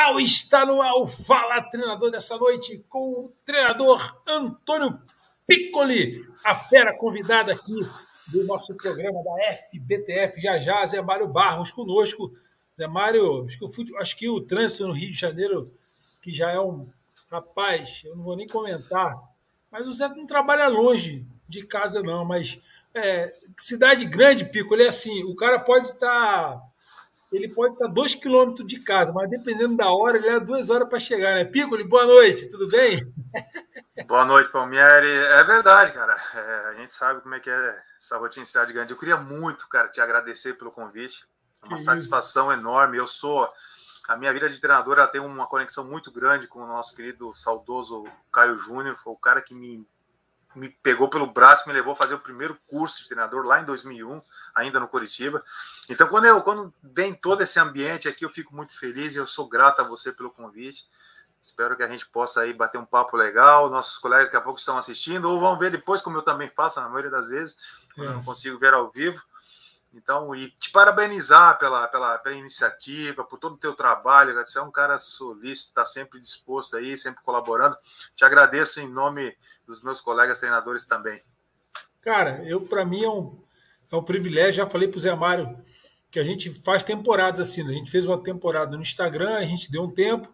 Legal, está no ar Fala Treinador dessa noite com o treinador Antônio Piccoli, a fera convidada aqui do nosso programa da FBTF. Já já, Zé Mário Barros conosco. Zé Mário, acho que, fui, acho que o trânsito no Rio de Janeiro, que já é um rapaz, eu não vou nem comentar, mas o Zé não trabalha longe de casa, não. Mas é, cidade grande, Pico, ele é assim: o cara pode estar. Tá ele pode estar dois quilômetros de casa, mas dependendo da hora, ele leva duas horas para chegar, né? Piccoli, boa noite, tudo bem? Boa noite, Palmieri. É verdade, cara. É, a gente sabe como é que é essa rotina de cidade grande. Eu queria muito, cara, te agradecer pelo convite. É uma que satisfação isso? enorme. Eu sou. A minha vida de treinador ela tem uma conexão muito grande com o nosso querido saudoso Caio Júnior. Foi o cara que me me pegou pelo braço, me levou a fazer o primeiro curso de treinador lá em 2001, ainda no Curitiba. Então, quando eu quando vem todo esse ambiente aqui, eu fico muito feliz e eu sou grato a você pelo convite. Espero que a gente possa aí bater um papo legal. Nossos colegas daqui a pouco estão assistindo, ou vão ver depois, como eu também faço na maioria das vezes, quando eu não consigo ver ao vivo. Então, e te parabenizar pela, pela, pela iniciativa, por todo o teu trabalho. Você é um cara solícito, está sempre disposto aí, sempre colaborando. Te agradeço em nome dos meus colegas treinadores também. Cara, eu para mim é um, é um privilégio. Já falei para o Zé Mário que a gente faz temporadas assim. Né? A gente fez uma temporada no Instagram, a gente deu um tempo,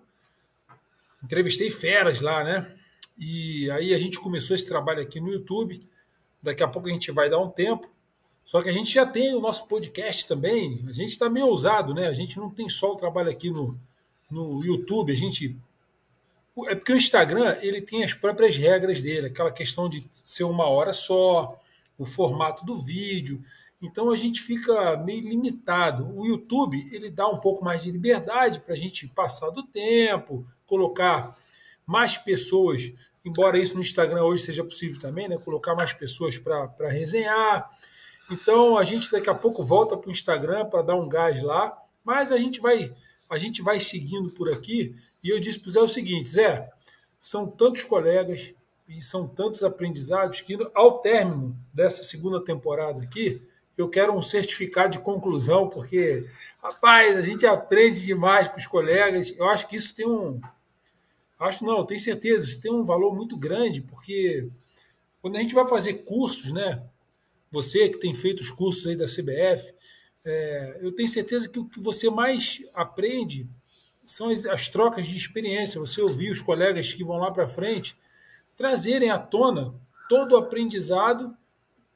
entrevistei feras lá, né? E aí a gente começou esse trabalho aqui no YouTube. Daqui a pouco a gente vai dar um tempo. Só que a gente já tem o nosso podcast também. A gente está meio ousado, né? A gente não tem só o trabalho aqui no, no YouTube. A gente é porque o Instagram ele tem as próprias regras dele, aquela questão de ser uma hora só, o formato do vídeo. Então a gente fica meio limitado. O YouTube ele dá um pouco mais de liberdade para a gente passar do tempo, colocar mais pessoas, embora isso no Instagram hoje seja possível também, né? Colocar mais pessoas para resenhar. Então a gente daqui a pouco volta para o Instagram para dar um gás lá, mas a gente vai a gente vai seguindo por aqui e eu disse para o Zé o seguinte: Zé, são tantos colegas e são tantos aprendizados que, ao término dessa segunda temporada aqui, eu quero um certificado de conclusão, porque, rapaz, a gente aprende demais com os colegas. Eu acho que isso tem um. Acho não, tenho certeza, isso tem um valor muito grande, porque quando a gente vai fazer cursos, né? Você que tem feito os cursos aí da CBF, é, eu tenho certeza que o que você mais aprende são as, as trocas de experiência. Você ouvir os colegas que vão lá para frente trazerem à tona todo o aprendizado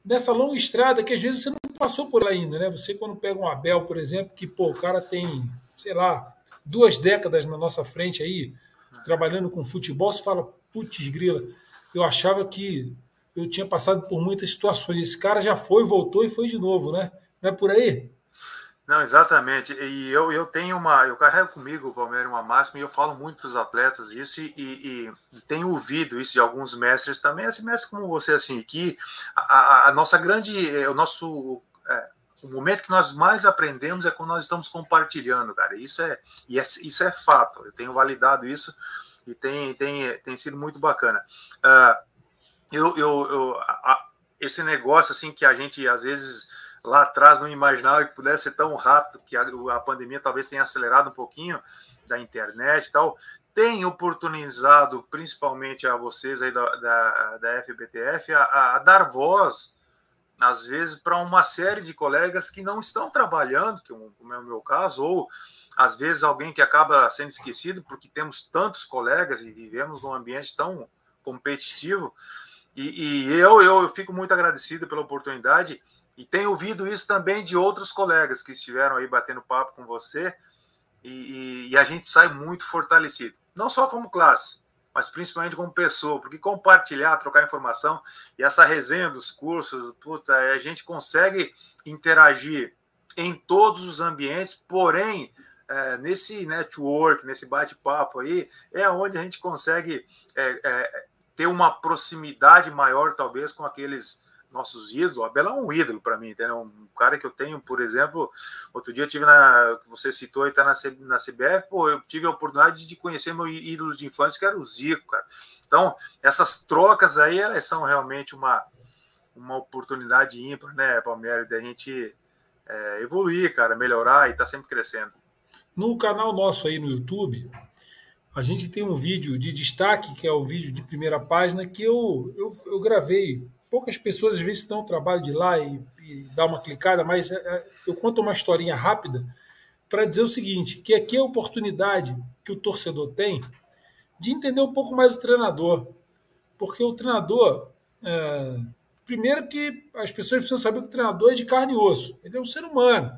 dessa longa estrada que às vezes você não passou por lá ainda, né? Você quando pega um Abel, por exemplo, que pô, o cara tem, sei lá, duas décadas na nossa frente aí, trabalhando com futebol, você fala, putz grila, eu achava que eu tinha passado por muitas situações. Esse cara já foi, voltou e foi de novo, né? Não é por aí? Não, exatamente. E eu, eu tenho uma, eu carrego comigo, Palmeiras, uma máxima, e eu falo muito para os atletas isso, e, e, e, tenho ouvido isso de alguns mestres também, assim, mestres como você, assim, que a, a nossa grande, o nosso, é, o momento que nós mais aprendemos é quando nós estamos compartilhando, cara. Isso é, é, isso é fato. Eu tenho validado isso e tem, tem, tem sido muito bacana. Uh, eu, eu, eu a, esse negócio assim que a gente às vezes lá atrás não imaginava que pudesse ser tão rápido, que a, a pandemia talvez tenha acelerado um pouquinho da internet e tal, tem oportunizado, principalmente a vocês aí da, da, da FBTF, a, a dar voz, às vezes, para uma série de colegas que não estão trabalhando, como é o meu caso, ou às vezes alguém que acaba sendo esquecido, porque temos tantos colegas e vivemos num ambiente tão competitivo. E, e eu, eu fico muito agradecido pela oportunidade e tenho ouvido isso também de outros colegas que estiveram aí batendo papo com você, e, e, e, a gente sai muito fortalecido. Não só como classe, mas principalmente como pessoa, porque compartilhar, trocar informação e essa resenha dos cursos, puta, a gente consegue interagir em todos os ambientes, porém, é, nesse network, nesse bate-papo aí, é onde a gente consegue é, é, ter uma proximidade maior, talvez, com aqueles nossos ídolos. O Abel é um ídolo para mim, entendeu? Um cara que eu tenho, por exemplo, outro dia eu tive na. Você citou e tá na, na CBF, pô, eu tive a oportunidade de conhecer meu ídolo de infância, que era o Zico, cara. Então, essas trocas aí, elas são realmente uma, uma oportunidade ímpar, né, Palmeiras, da gente é, evoluir, cara, melhorar e tá sempre crescendo. no canal nosso aí no YouTube, a gente tem um vídeo de destaque, que é o vídeo de primeira página, que eu, eu, eu gravei. Poucas pessoas às vezes dão o trabalho de lá e, e dar uma clicada, mas é, é, eu conto uma historinha rápida para dizer o seguinte: que aqui é a oportunidade que o torcedor tem de entender um pouco mais o treinador. Porque o treinador, é, primeiro que as pessoas precisam saber que o treinador é de carne e osso, ele é um ser humano.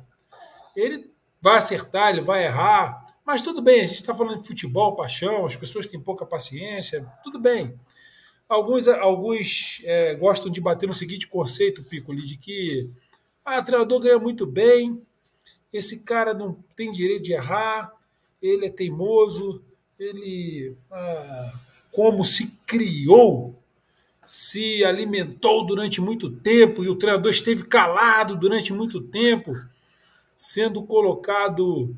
Ele vai acertar, ele vai errar, mas tudo bem, a gente está falando de futebol, paixão, as pessoas têm pouca paciência, tudo bem. Alguns, alguns é, gostam de bater no seguinte conceito, Piccoli, de que ah, o treinador ganha muito bem, esse cara não tem direito de errar, ele é teimoso, ele, ah, como se criou, se alimentou durante muito tempo e o treinador esteve calado durante muito tempo, sendo colocado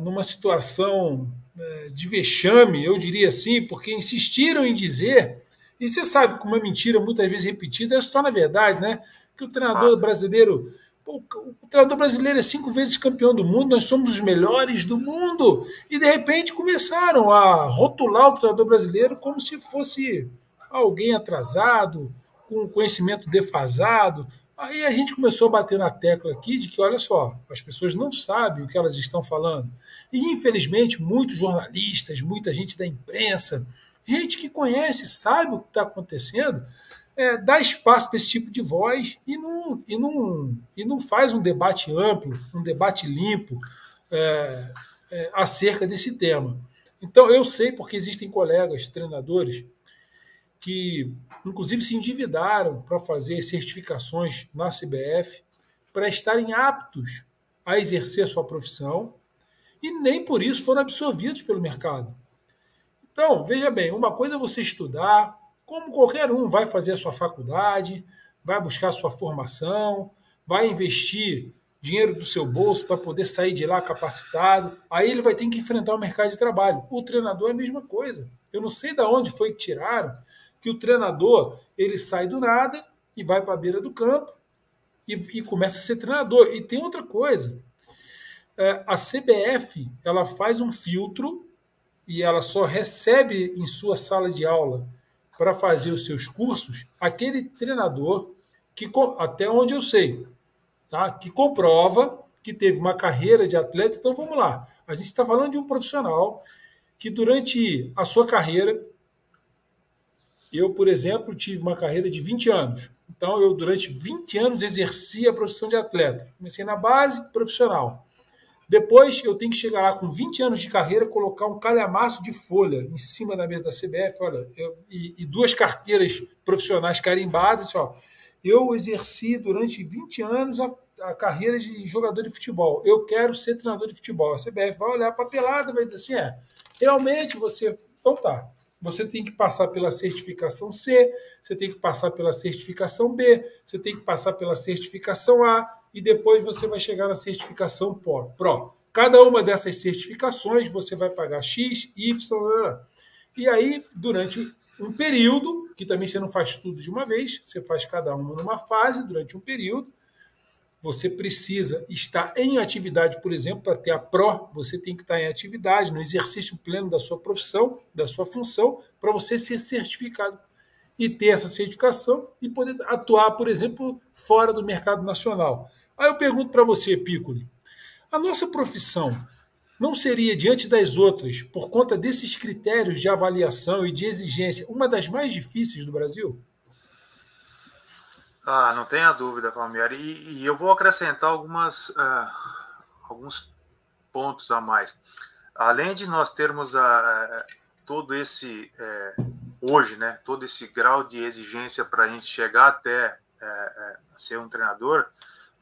numa situação é, de vexame, eu diria assim, porque insistiram em dizer, e você sabe como é mentira muitas vezes repetida, se torna verdade, né? Que o treinador brasileiro. o treinador brasileiro é cinco vezes campeão do mundo, nós somos os melhores do mundo. E de repente começaram a rotular o treinador brasileiro como se fosse alguém atrasado, com conhecimento defasado. Aí a gente começou a bater na tecla aqui de que, olha só, as pessoas não sabem o que elas estão falando. E, infelizmente, muitos jornalistas, muita gente da imprensa, gente que conhece, sabe o que está acontecendo, é, dá espaço para esse tipo de voz e não, e, não, e não faz um debate amplo, um debate limpo é, é, acerca desse tema. Então, eu sei porque existem colegas treinadores que inclusive se endividaram para fazer certificações na CBF para estarem aptos a exercer sua profissão e nem por isso foram absorvidos pelo mercado. Então, veja bem, uma coisa é você estudar, como qualquer um vai fazer a sua faculdade, vai buscar a sua formação, vai investir dinheiro do seu bolso para poder sair de lá capacitado, aí ele vai ter que enfrentar o mercado de trabalho. O treinador é a mesma coisa. Eu não sei de onde foi que tiraram que o treinador ele sai do nada e vai para a beira do campo e, e, começa a ser treinador. E tem outra coisa, é, a CBF ela faz um filtro e ela só recebe em sua sala de aula para fazer os seus cursos aquele treinador que até onde eu sei, tá? Que comprova que teve uma carreira de atleta. Então vamos lá, a gente está falando de um profissional que durante a sua carreira eu, por exemplo, tive uma carreira de 20 anos. Então, eu, durante 20 anos, exerci a profissão de atleta. Comecei na base profissional. Depois, eu tenho que chegar lá com 20 anos de carreira, colocar um calhamaço de folha em cima da mesa da CBF, olha, eu, e, e, duas carteiras profissionais carimbadas. Ó, eu exerci durante 20 anos a, a, carreira de jogador de futebol. Eu quero ser treinador de futebol. A CBF vai olhar a papelada vai dizer assim: é, realmente você. Então tá, você tem que passar pela certificação C, você tem que passar pela certificação B, você tem que passar pela certificação A e depois você vai chegar na certificação Pro. Cada uma dessas certificações você vai pagar X, Y, e aí durante um período, que também você não faz tudo de uma vez, você faz cada uma numa fase durante um período, você precisa estar em atividade, por exemplo, para ter a PRO, você tem que estar em atividade, no exercício pleno da sua profissão, da sua função, para você ser certificado e ter essa certificação e poder atuar, por exemplo, fora do mercado nacional. Aí eu pergunto para você, Piccoli, a nossa profissão não seria, diante das outras, por conta desses critérios de avaliação e de exigência, uma das mais difíceis do Brasil? Ah, não tenha dúvida, Palmeiras. E, e, eu vou acrescentar algumas, uh, alguns pontos a mais. Além de nós termos uh, todo esse, uh, hoje, né, todo esse grau de exigência para a gente chegar até ser um treinador,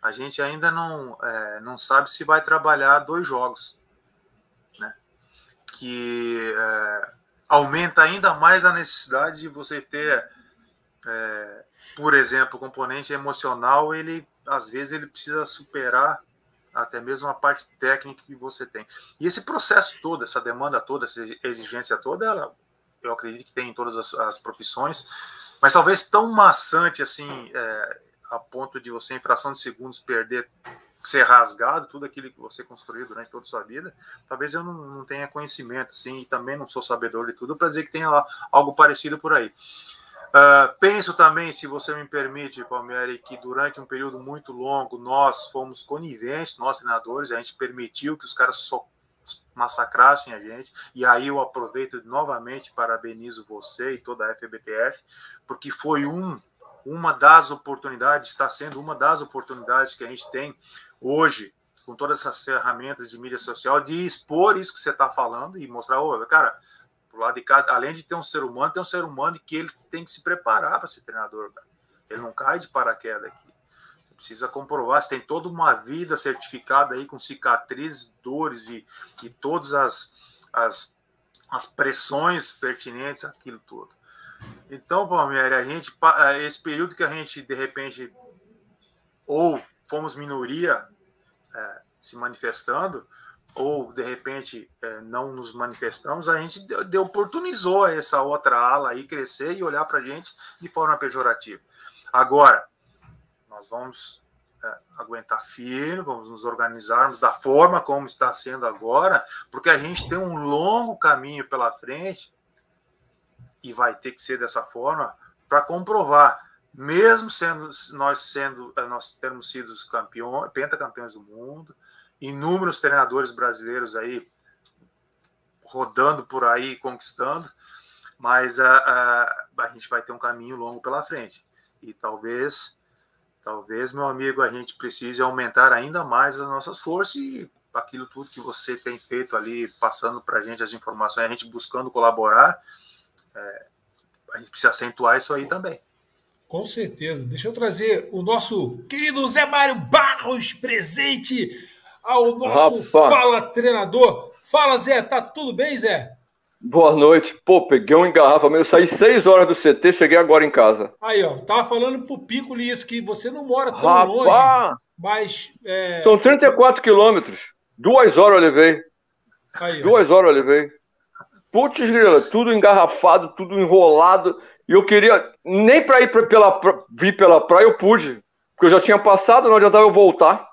a gente ainda não, não sabe se vai trabalhar dois jogos. Né, que aumenta ainda mais a necessidade de você ter é, por exemplo, o componente emocional, ele às vezes ele precisa superar até mesmo a parte técnica que você tem. E esse processo todo, essa demanda toda, essa exigência toda, ela, eu acredito que tem em todas as, as profissões, mas talvez tão maçante assim, é, a ponto de você, em fração de segundos, perder ser rasgado, tudo aquilo que você construiu durante toda a sua vida, talvez eu não, não tenha conhecimento, sim, e também não sou sabedor de tudo para dizer que tem algo parecido por aí. Uh, penso também, se você me permite, Palmeiras, que durante um período muito longo nós fomos coniventes, nós treinadores, a gente permitiu que os caras só massacrassem a gente. E aí eu aproveito novamente, parabenizo você e toda a FBTF, porque foi um, uma das oportunidades, está sendo uma das oportunidades que a gente tem hoje, com todas essas ferramentas de mídia social, de expor isso que você está falando e mostrar, ô, cara, lado de cada, além de ter um ser humano, tem um ser humano que ele tem que se preparar para ser treinador, cara. Ele não cai de paraquedas aqui precisa comprovar se tem toda uma vida certificada aí com cicatrizes, dores e, e todas as, as, as pressões pertinentes àquilo tudo. Então, Palmeiras, a gente, eh, esse período que a gente, de repente, ou fomos minoria é, se manifestando, ou de repente é, não nos manifestamos, a gente de, de oportunizou essa outra ala aí crescer e olhar para a gente de forma pejorativa. Agora, nós vamos é, aguentar firme, vamos nos organizarmos da forma como está sendo agora, porque a gente tem um longo caminho pela frente e vai ter que ser dessa forma para comprovar, mesmo sendo nós sendo é, nós termos sido campeões, pentacampeões do mundo, inúmeros treinadores brasileiros aí rodando por aí, conquistando, mas a, a, a gente vai ter um caminho longo pela frente. E talvez Talvez, meu amigo, a gente precise aumentar ainda mais as nossas forças e aquilo tudo que você tem feito ali, passando para a gente as informações, a gente buscando colaborar, é, a gente precisa acentuar isso aí também. Com certeza. Deixa eu trazer o nosso querido Zé Mário Barros presente ao nosso Rapaz. Fala Treinador. Fala, Zé. Tá tudo bem, Zé? Boa noite. Pô, peguei um engarrafamento. Eu saí seis horas do CT, cheguei agora em casa. Aí, ó. Tava falando pro Piccoli isso, que você não mora tão Rapaz, longe. Mas. É... São 34 quilômetros. Duas horas eu levei. Aí, Duas horas eu levei. Putz, grila, tudo engarrafado, tudo enrolado. E eu queria. Nem pra ir pra, pela, pra, vir pela praia eu pude. Porque eu já tinha passado, não adiantava eu voltar.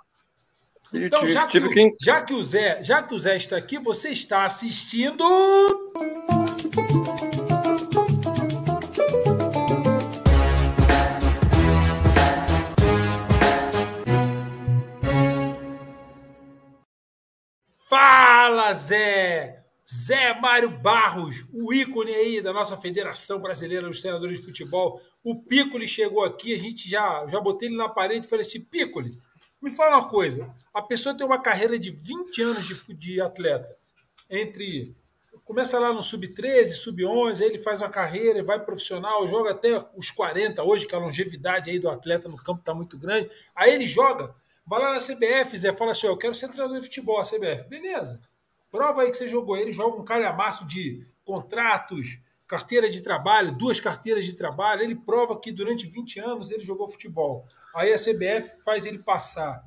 Então, já que, o, já, que o Zé, já que o Zé está aqui, você está assistindo. Fala, Zé! Zé Mário Barros, o ícone aí da nossa Federação Brasileira dos Treinadores de Futebol. O Piccoli chegou aqui, a gente já, já botei ele na parede e falei assim: Piccoli, me fala uma coisa: a pessoa tem uma carreira de 20 anos de, de atleta, entre. Começa lá no sub-13, sub-11, aí ele faz uma carreira, vai profissional, joga até os 40 hoje, que a longevidade aí do atleta no campo está muito grande. Aí ele joga, vai lá na CBF, Zé, fala assim: eu quero ser treinador de futebol, a CBF. Beleza, prova aí que você jogou. Ele joga um calhamaço de contratos, carteira de trabalho, duas carteiras de trabalho. Ele prova que durante 20 anos ele jogou futebol. Aí a CBF faz ele passar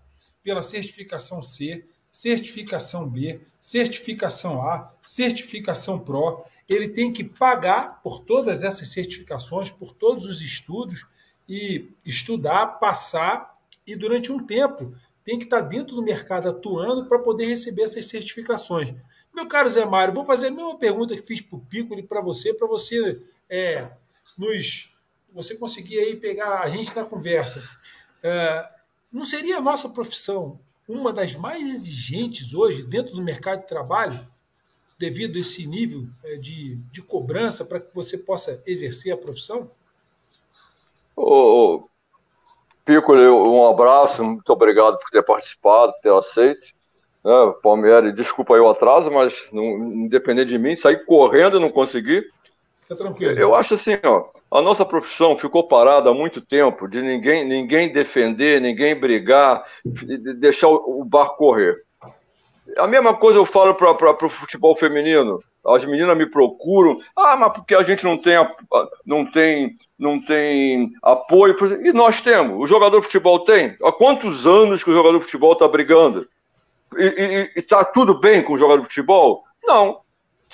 pela certificação C, certificação B, certificação A, certificação Pro. Ele tem que pagar por todas essas certificações, por todos os estudos e estudar, passar e durante um tempo tem que estar dentro do mercado atuando para poder receber essas certificações. Meu caro Zé Mário, vou fazer a mesma pergunta que fiz para o Pico e para você, para você é, nos você conseguir aí pegar a gente na conversa. É, não seria a nossa profissão uma das mais exigentes hoje dentro do mercado de trabalho, devido a esse nível é, de, de cobrança para que você possa exercer a profissão? Ô, Pico, um abraço, muito obrigado por ter participado, por ter aceito. Né, Palmeiras, desculpa aí o atraso, mas não, independente de mim, saí correndo e não consegui. Fica tranquilo. Eu acho assim, ó, a nossa profissão ficou parada há muito tempo de ninguém, ninguém defender, ninguém brigar, deixar o, barco correr. A mesma coisa eu falo para o futebol feminino. As meninas me procuram, ah, mas porque a gente não tem, não tem, não tem apoio. E nós temos. O jogador de futebol tem. Há quantos anos que o jogador de futebol está brigando? E está tudo bem com o jogador de futebol? Não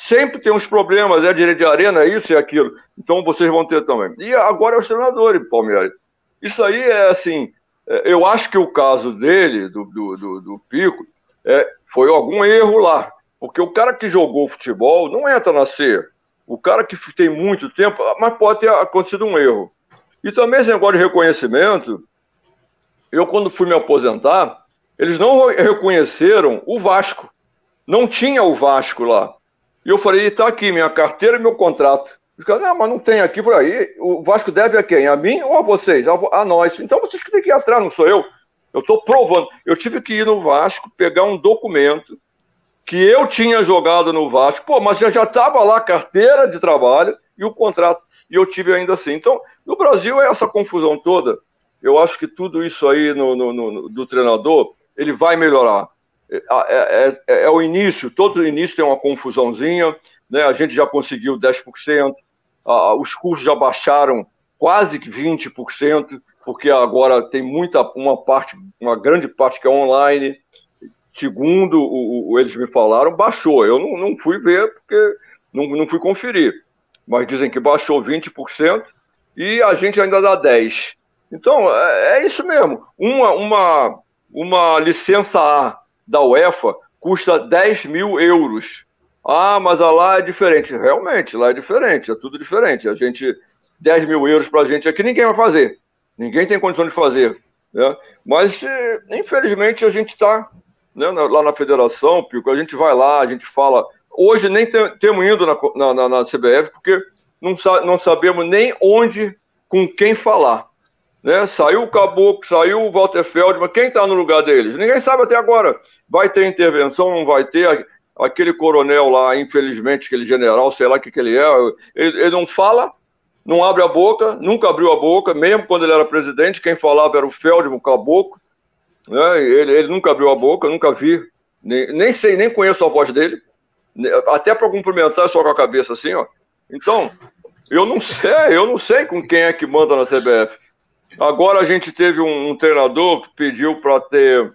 sempre tem uns problemas, é direito de arena, é isso e aquilo. Então vocês vão ter também. E agora é os treinadores, Palmeiras. Isso aí é assim, é, eu acho que o caso dele, do, do, do, do Pico, é, foi algum erro lá. Porque o cara que jogou futebol não entra na C. O cara que tem muito tempo, mas pode ter acontecido um erro. E também esse negócio de reconhecimento, eu quando fui me aposentar, eles não reconheceram o Vasco. Não tinha o Vasco lá. E eu falei, está aqui minha carteira e meu contrato. Os caras, não, mas não tem aqui. Falei, aí, o Vasco deve a quem? A mim ou a vocês? A, a nós. Então vocês que têm que ir atrás, não sou eu. Eu estou provando. Eu tive que ir no Vasco, pegar um documento que eu tinha jogado no Vasco. Pô, mas já estava lá a carteira de trabalho e o contrato. E eu tive ainda assim. Então, no Brasil é essa confusão toda. Eu acho que tudo isso aí no, no, no do treinador, ele vai melhorar. É, é, é, é, o início, todo início tem uma confusãozinha, né? a gente já conseguiu 10%, ah, os cursos já baixaram quase que 20%, porque agora tem muita, uma parte, uma grande parte que é online. Segundo o, o eles me falaram, baixou. Eu não, não fui ver, porque não, não fui conferir. Mas dizem que baixou 20% e a gente ainda dá 10%. Então, é, é isso mesmo. Uma, uma, uma licença A da UEFA custa 10 mil euros. Ah, mas lá é diferente. Realmente, lá é diferente, é tudo diferente. A gente, 10 mil euros para a gente aqui, ninguém vai fazer. Ninguém tem condição de fazer. Né? Mas, eh, infelizmente, a gente está né, lá na federação, Pico, a gente vai lá, a gente fala. Hoje nem temos indo na, na, na, CBF, porque não, não sabemos nem onde, com quem falar. Né? Saiu o Caboclo, saiu o Walter Feldman, quem está no lugar deles? Ninguém sabe até agora. Vai ter intervenção, não vai ter? Aquele coronel lá, infelizmente, aquele general, sei lá o que, que ele é, ele, ele não fala, não abre a boca, nunca abriu a boca, mesmo quando ele era presidente, quem falava era o Feldman, o Caboclo, né? ele, ele nunca abriu a boca, nunca vi, nem, nem sei, nem conheço a voz dele, até para cumprimentar só com a cabeça assim, ó. Então, eu não sei, eu não sei com quem é que manda na CBF. Agora a gente teve um, um treinador que pediu para ter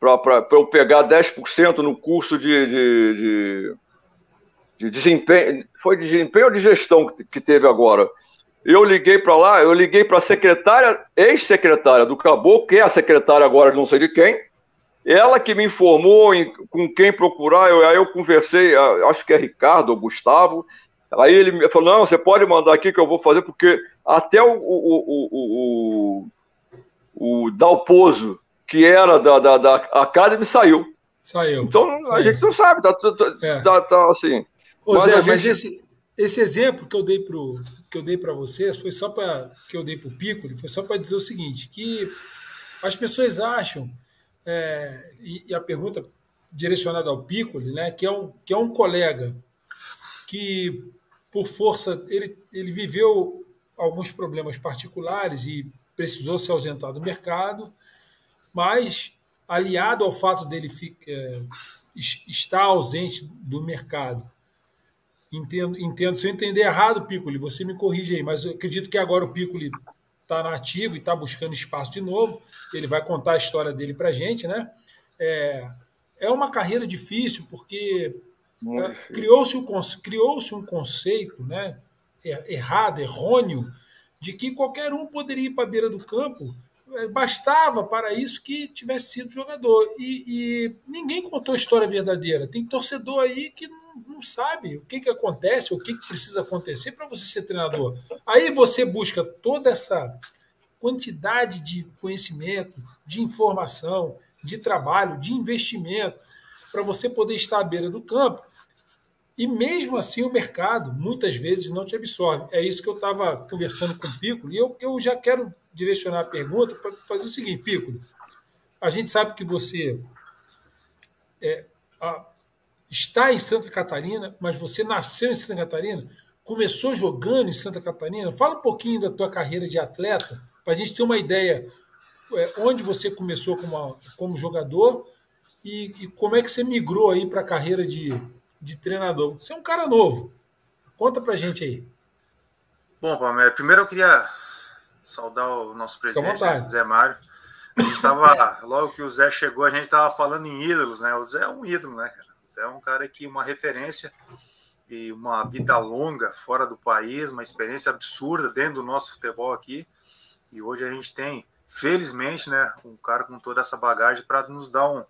para eu pegar 10% no curso de, de, de de desempenho, foi de desempenho ou de gestão que, que teve agora? Eu liguei para lá, eu liguei para a secretária, ex-secretária do Caboclo, que é a secretária agora não sei de quem, ela que me informou em, com quem procurar, eu, aí eu conversei, acho que é Ricardo ou Gustavo, aí ele me falou, não, você pode mandar aqui que eu vou fazer, porque até o, o, o, o, o Dalpozo, que era da, da, da Academy, saiu. Saiu. Então saiu. a gente não sabe, tá, tá, tá, é. tá, tá assim. Ô, mas Zé, gente... mas esse, esse exemplo que eu dei pro que eu dei para vocês foi só para que eu dei para o Piccoli, foi só para dizer o seguinte, que as pessoas acham é, e, e, a pergunta direcionada ao Piccoli, né, que é um que é um colega que por força ele ele viveu alguns problemas particulares e precisou se ausentar do mercado, mas aliado ao fato dele é, estar ausente do mercado Entendo, entendo. Se eu entender errado, Piccoli, você me corrige aí, mas eu acredito que agora o Piccoli está nativo e está buscando espaço de novo. Ele vai contar a história dele para a gente, né? É, é uma carreira difícil porque é, criou-se um, criou um conceito né, errado, errôneo, de que qualquer um poderia ir para a beira do campo é, bastava para isso que tivesse sido jogador. E, e, ninguém contou a história verdadeira. Tem torcedor aí que não sabe o que, que acontece, o que, que precisa acontecer para você ser treinador. Aí você busca toda essa quantidade de conhecimento, de informação, de trabalho, de investimento, para você poder estar à beira do campo. E mesmo assim o mercado muitas vezes não te absorve. É isso que eu estava conversando com o Piccolo, e eu, eu já quero direcionar a pergunta para fazer o seguinte, Piccolo. A gente sabe que você é, a, está em Santa Catarina, mas você nasceu em Santa Catarina, começou jogando em Santa Catarina. Fala um pouquinho da tua carreira de atleta, para a gente ter uma ideia é, onde você começou como, como jogador e, e, como é que você migrou aí para a carreira de, de treinador. Você é um cara novo. Conta para a gente aí. Bom, Palmeiras, primeiro eu queria saudar o nosso presidente, Zé Mário. A gente estava, logo que o Zé chegou, a gente estava falando em ídolos, né? O Zé é um ídolo, né, cara? É um cara que uma referência e uma vida longa fora do país, uma experiência absurda dentro do nosso futebol aqui. E hoje a gente tem felizmente, né, um cara com toda essa bagagem para nos dar um,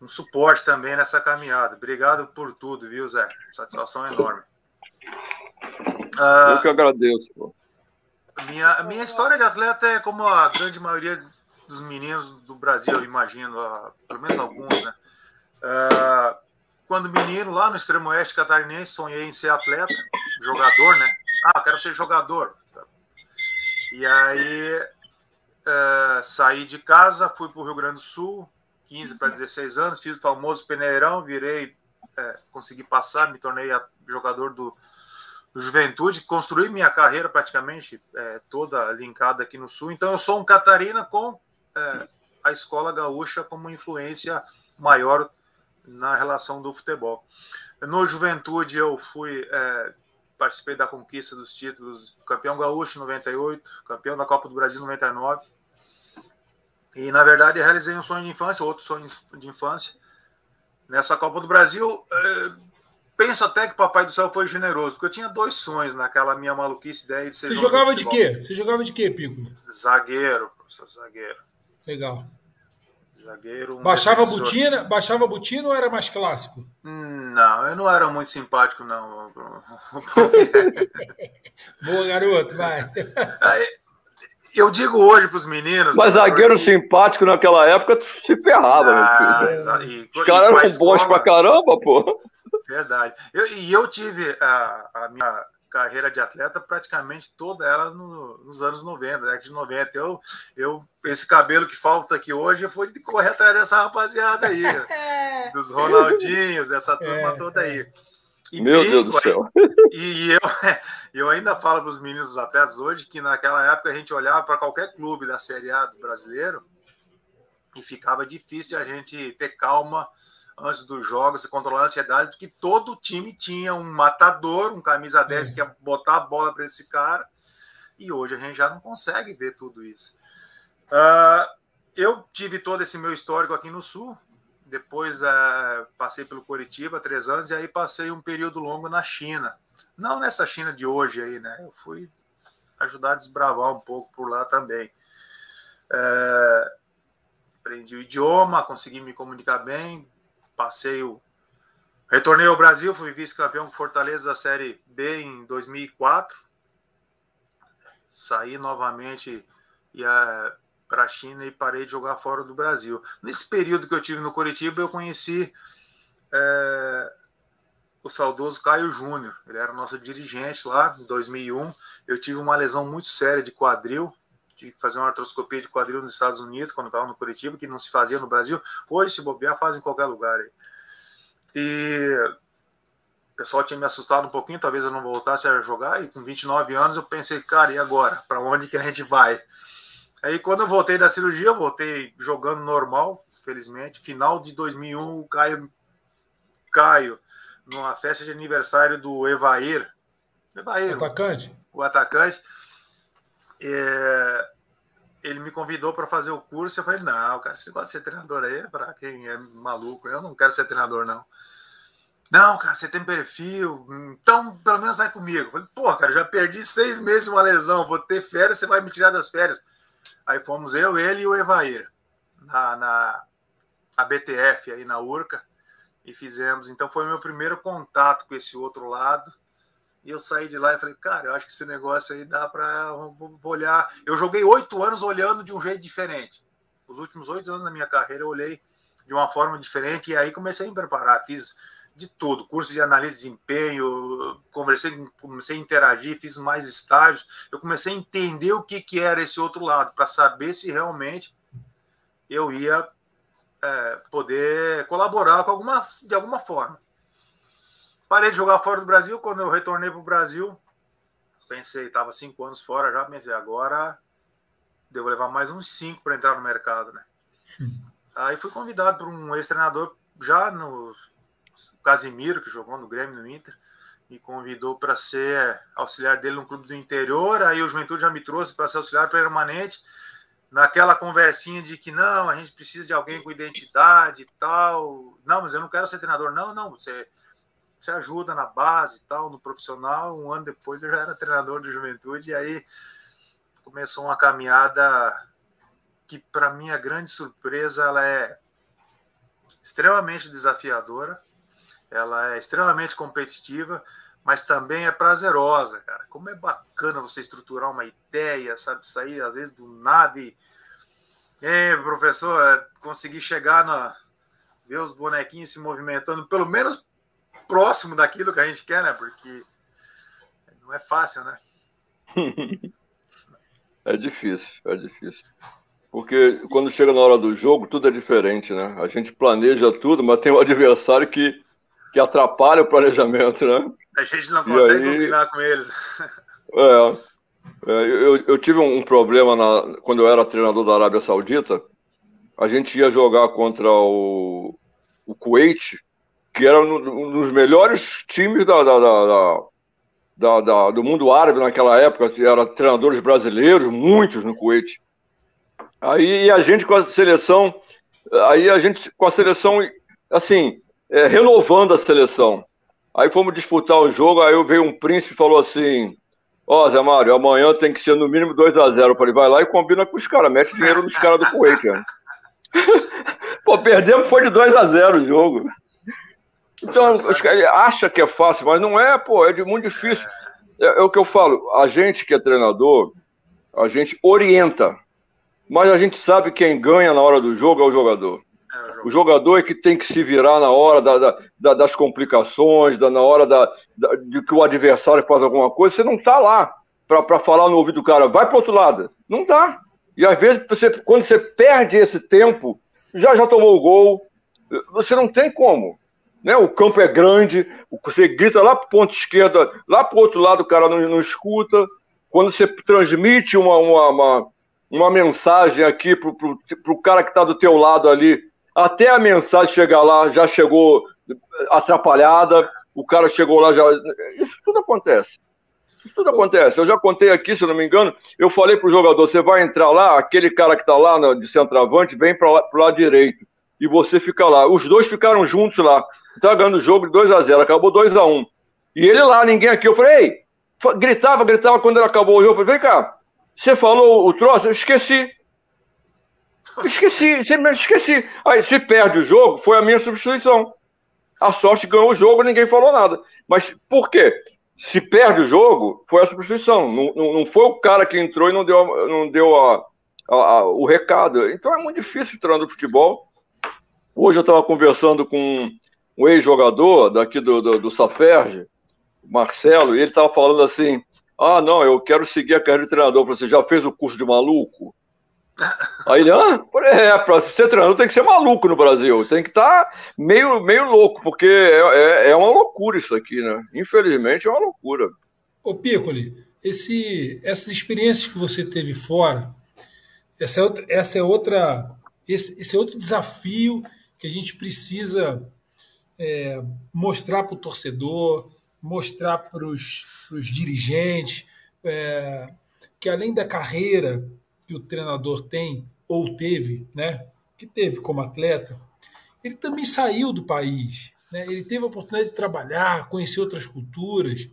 um suporte também nessa caminhada. Obrigado por tudo, viu, Zé? Satisfação enorme. Uh, Eu que agradeço. Pô. Minha, minha história de atleta é como a grande maioria dos meninos do Brasil, eu imagino, uh, pelo menos alguns, né? Uh, quando menino, lá no extremo oeste catarinense, sonhei em ser atleta, jogador, né? Ah, quero ser jogador. E aí uh, saí de casa, fui para o Rio Grande do Sul, 15 para 16 anos, fiz o famoso peneirão, virei, é, consegui passar, me tornei jogador do, do Juventude, construí minha carreira praticamente é, toda linkada aqui no Sul. Então eu sou um Catarina com é, a escola gaúcha como influência maior na relação do futebol. No Juventude eu fui é, participei da conquista dos títulos campeão gaúcho 98, campeão da Copa do Brasil 99 e, na verdade, realizei um sonho de infância, outro sonho de infância. Nessa Copa do Brasil, é, penso até que o Papai do Céu foi generoso, porque eu tinha dois sonhos naquela minha maluquice ideia de ser. Você jogava de, de quê? Você jogava de quê, Pico? Zagueiro, professor, zagueiro. Legal. Zagueiro. Um baixava a botina, baixava a botina ou era mais clássico? Hum, não, eu não era muito simpático, não. Boa, garoto, vai. Aí, eu digo hoje para os meninos. Mas zagueiro que... simpático naquela época se ferrava, ah, e, Os caras eram bons pra caramba, pô. Verdade. Eu, e eu tive a, a, minha carreira de atleta praticamente toda ela no, nos anos 90, década de 90. Eu, eu, esse cabelo que falta aqui hoje foi de correr atrás dessa rapaziada aí, dos Ronaldinhos, dessa turma é, toda aí. E Meu Deus do céu. E eu, eu ainda falo para os meninos dos atletas hoje que naquela época a gente olhava para qualquer clube da Série A do brasileiro e ficava difícil a gente ter calma antes dos jogos e controlar a ansiedade, porque todo time tinha um matador, um camisa 10 é. que ia botar a bola para esse cara, e hoje a gente já não consegue ver tudo isso. Uh, eu tive todo esse meu histórico aqui no Sul, depois uh, passei pelo Curitiba três anos e aí passei um período longo na China. Não nessa China de hoje aí, né? Eu fui ajudar a desbravar um pouco por lá também. Uh, aprendi o idioma, consegui me comunicar bem, passei o. Retornei ao Brasil, fui vice-campeão com Fortaleza da Série B em 2004. Saí novamente e uh, para a China e parei de jogar fora do Brasil. Nesse período que eu tive no Curitiba, eu conheci é, o saudoso Caio Júnior. Ele era nosso dirigente lá em 2001. Eu tive uma lesão muito séria de quadril. Que fazer uma artroscopia de quadril nos Estados Unidos, quando estava no Curitiba, que não se fazia no Brasil. Hoje, se bobear, faz em qualquer lugar. Aí. E o pessoal tinha me assustado um pouquinho, talvez eu não voltasse a jogar. E com 29 anos eu pensei, cara, e agora? Para onde que a gente vai? Aí quando eu voltei da cirurgia, eu voltei jogando normal, felizmente. Final de 2001, o Caio, Caio numa festa de aniversário do Evair. Evair. O atacante? O atacante. É, ele me convidou para fazer o curso. Eu falei: não, cara, você gosta de ser treinador aí? Para quem é maluco. Eu não quero ser treinador, não. Não, cara, você tem perfil, então pelo menos vai comigo. Eu falei, pô, cara, já perdi seis meses de uma lesão, vou ter férias, você vai me tirar das férias. Aí fomos eu, ele e o Evair na, na a BTF aí na Urca e fizemos. Então foi meu primeiro contato com esse outro lado. E eu saí de lá e falei, cara, eu acho que esse negócio aí dá para olhar. Eu joguei oito anos olhando de um jeito diferente. Os últimos oito anos da minha carreira eu olhei de uma forma diferente e aí comecei a me preparar. Fiz de tudo, curso de análise de desempenho, conversei, comecei a interagir, fiz mais estágios, eu comecei a entender o que, que era esse outro lado, para saber se realmente eu ia é, poder colaborar com alguma, de alguma forma. Parei de jogar fora do Brasil, quando eu retornei para o Brasil, pensei, estava cinco anos fora já, pensei, agora devo levar mais uns cinco para entrar no mercado, né? Aí fui convidado por um ex-treinador já no o Casimiro, que jogou no Grêmio no Inter, me convidou para ser auxiliar dele no clube do interior. Aí o Juventude já me trouxe para ser auxiliar permanente. Naquela conversinha de que não, a gente precisa de alguém com identidade e tal. Não, mas eu não quero ser treinador. Não, não, você, você ajuda na base e tal, no profissional. Um ano depois eu já era treinador do Juventude. E aí começou uma caminhada que, para minha grande surpresa, ela é extremamente desafiadora, ela é extremamente competitiva, mas também é prazerosa, cara. Como é bacana você estruturar uma ideia, sabe, sair às vezes do nada e, é, professor, é, conseguir chegar na ver os bonequinhos se movimentando, pelo menos próximo daquilo que a gente quer, né? Porque não é fácil, né? é difícil, é difícil. Porque quando chega na hora do jogo, tudo é diferente, né? A gente planeja tudo, mas tem um adversário que, que atrapalha o planejamento, né? A gente não consegue aí, combinar com eles. É, é, eu, eu tive um problema na, quando eu era treinador da Arábia Saudita. A gente ia jogar contra o, o Kuwait, que era um dos melhores times da, da, da, da, da do mundo árabe naquela época. Eram treinadores brasileiros, muitos no Kuwait. Aí a gente com a seleção, aí a gente com a seleção, assim, é, renovando a seleção. Aí fomos disputar o jogo, aí veio um príncipe e falou assim: Ó, oh, Zé Mário, amanhã tem que ser no mínimo 2x0. Eu falei, vai lá e combina com os caras, mete dinheiro nos caras do Kuwait, cara. Pô, perdemos, foi de 2x0 o jogo. Então, os caras acham que é fácil, mas não é, pô, é de muito difícil. É, é o que eu falo, a gente que é treinador, a gente orienta, mas a gente sabe quem ganha na hora do jogo é o jogador. O jogador é que tem que se virar na hora da, da, das complicações, da, na hora da, de que o adversário faz alguma coisa. Você não está lá para falar no ouvido do cara, vai para outro lado. Não dá. E às vezes, você, quando você perde esse tempo, já já tomou o gol, você não tem como. Né? O campo é grande, você grita lá para ponto esquerda, lá para o outro lado o cara não, não escuta. Quando você transmite uma, uma, uma, uma mensagem aqui para o cara que está do teu lado ali, até a mensagem chegar lá já chegou atrapalhada, o cara chegou lá já. Isso tudo acontece. Isso tudo acontece. Eu já contei aqui, se não me engano, eu falei pro jogador: você vai entrar lá, aquele cara que está lá de centroavante vem para o lado direito. E você fica lá. Os dois ficaram juntos lá. Tá ganhando o jogo de 2 a 0 acabou 2 a 1 E ele lá, ninguém aqui. Eu falei, ei, gritava, gritava quando ele acabou o jogo. Eu falei, vem cá, você falou o troço? Eu esqueci. Esqueci, simplesmente esqueci. Aí, se perde o jogo, foi a minha substituição. A sorte ganhou o jogo, ninguém falou nada. Mas por quê? Se perde o jogo, foi a substituição. Não, não, não foi o cara que entrou e não deu, não deu a, a, a, o recado. Então é muito difícil entrar no futebol. Hoje eu estava conversando com um ex-jogador daqui do, do, do Saferge, Marcelo, e ele estava falando assim: ah, não, eu quero seguir a carreira de treinador. Você já fez o curso de maluco? Aí ele, ah, é, para ser treinador tem que ser maluco no Brasil, tem que estar tá meio, meio louco, porque é, é, é, uma loucura isso aqui, né? Infelizmente é uma loucura. Ô Piccoli, esse, essas experiências que você teve fora, essa é outra, essa é outra esse, esse é outro desafio que a gente precisa é, mostrar para o torcedor, mostrar para os dirigentes, é, que além da carreira que o treinador tem ou teve, né, que teve como atleta, ele também saiu do país. Né? Ele teve a oportunidade de trabalhar, conhecer outras culturas,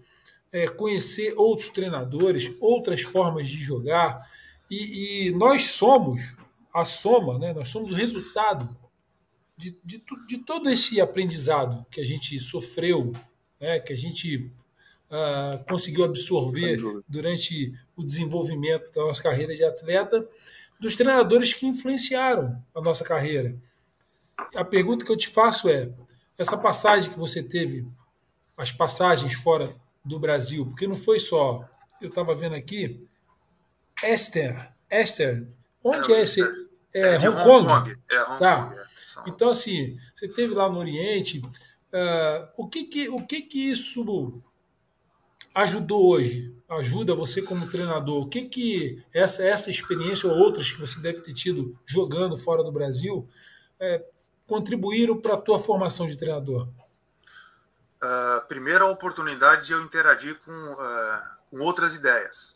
é, conhecer outros treinadores, outras formas de jogar. E, e, nós somos a soma, né? nós somos o resultado de, de, de todo esse aprendizado que a gente sofreu, né? que a gente uh, conseguiu absorver durante o desenvolvimento da nossa carreira de atleta, dos treinadores que influenciaram a nossa carreira. A pergunta que eu te faço é: essa passagem que você teve, as passagens fora do Brasil, porque não foi só, eu estava vendo aqui, Esther, Esther, onde é, é esse? É, é Hong, Kong? Kong. É Hong tá. Kong, é. Então, assim, você teve lá no Oriente, uh, o que que, o que que isso ajudou hoje? Ajuda você como treinador? O que que essa, essa experiência ou outras que você deve ter tido jogando fora do Brasil é, contribuíram para a tua formação de treinador? Uh, primeiro, a oportunidade de eu interagir com, uh, com outras ideias.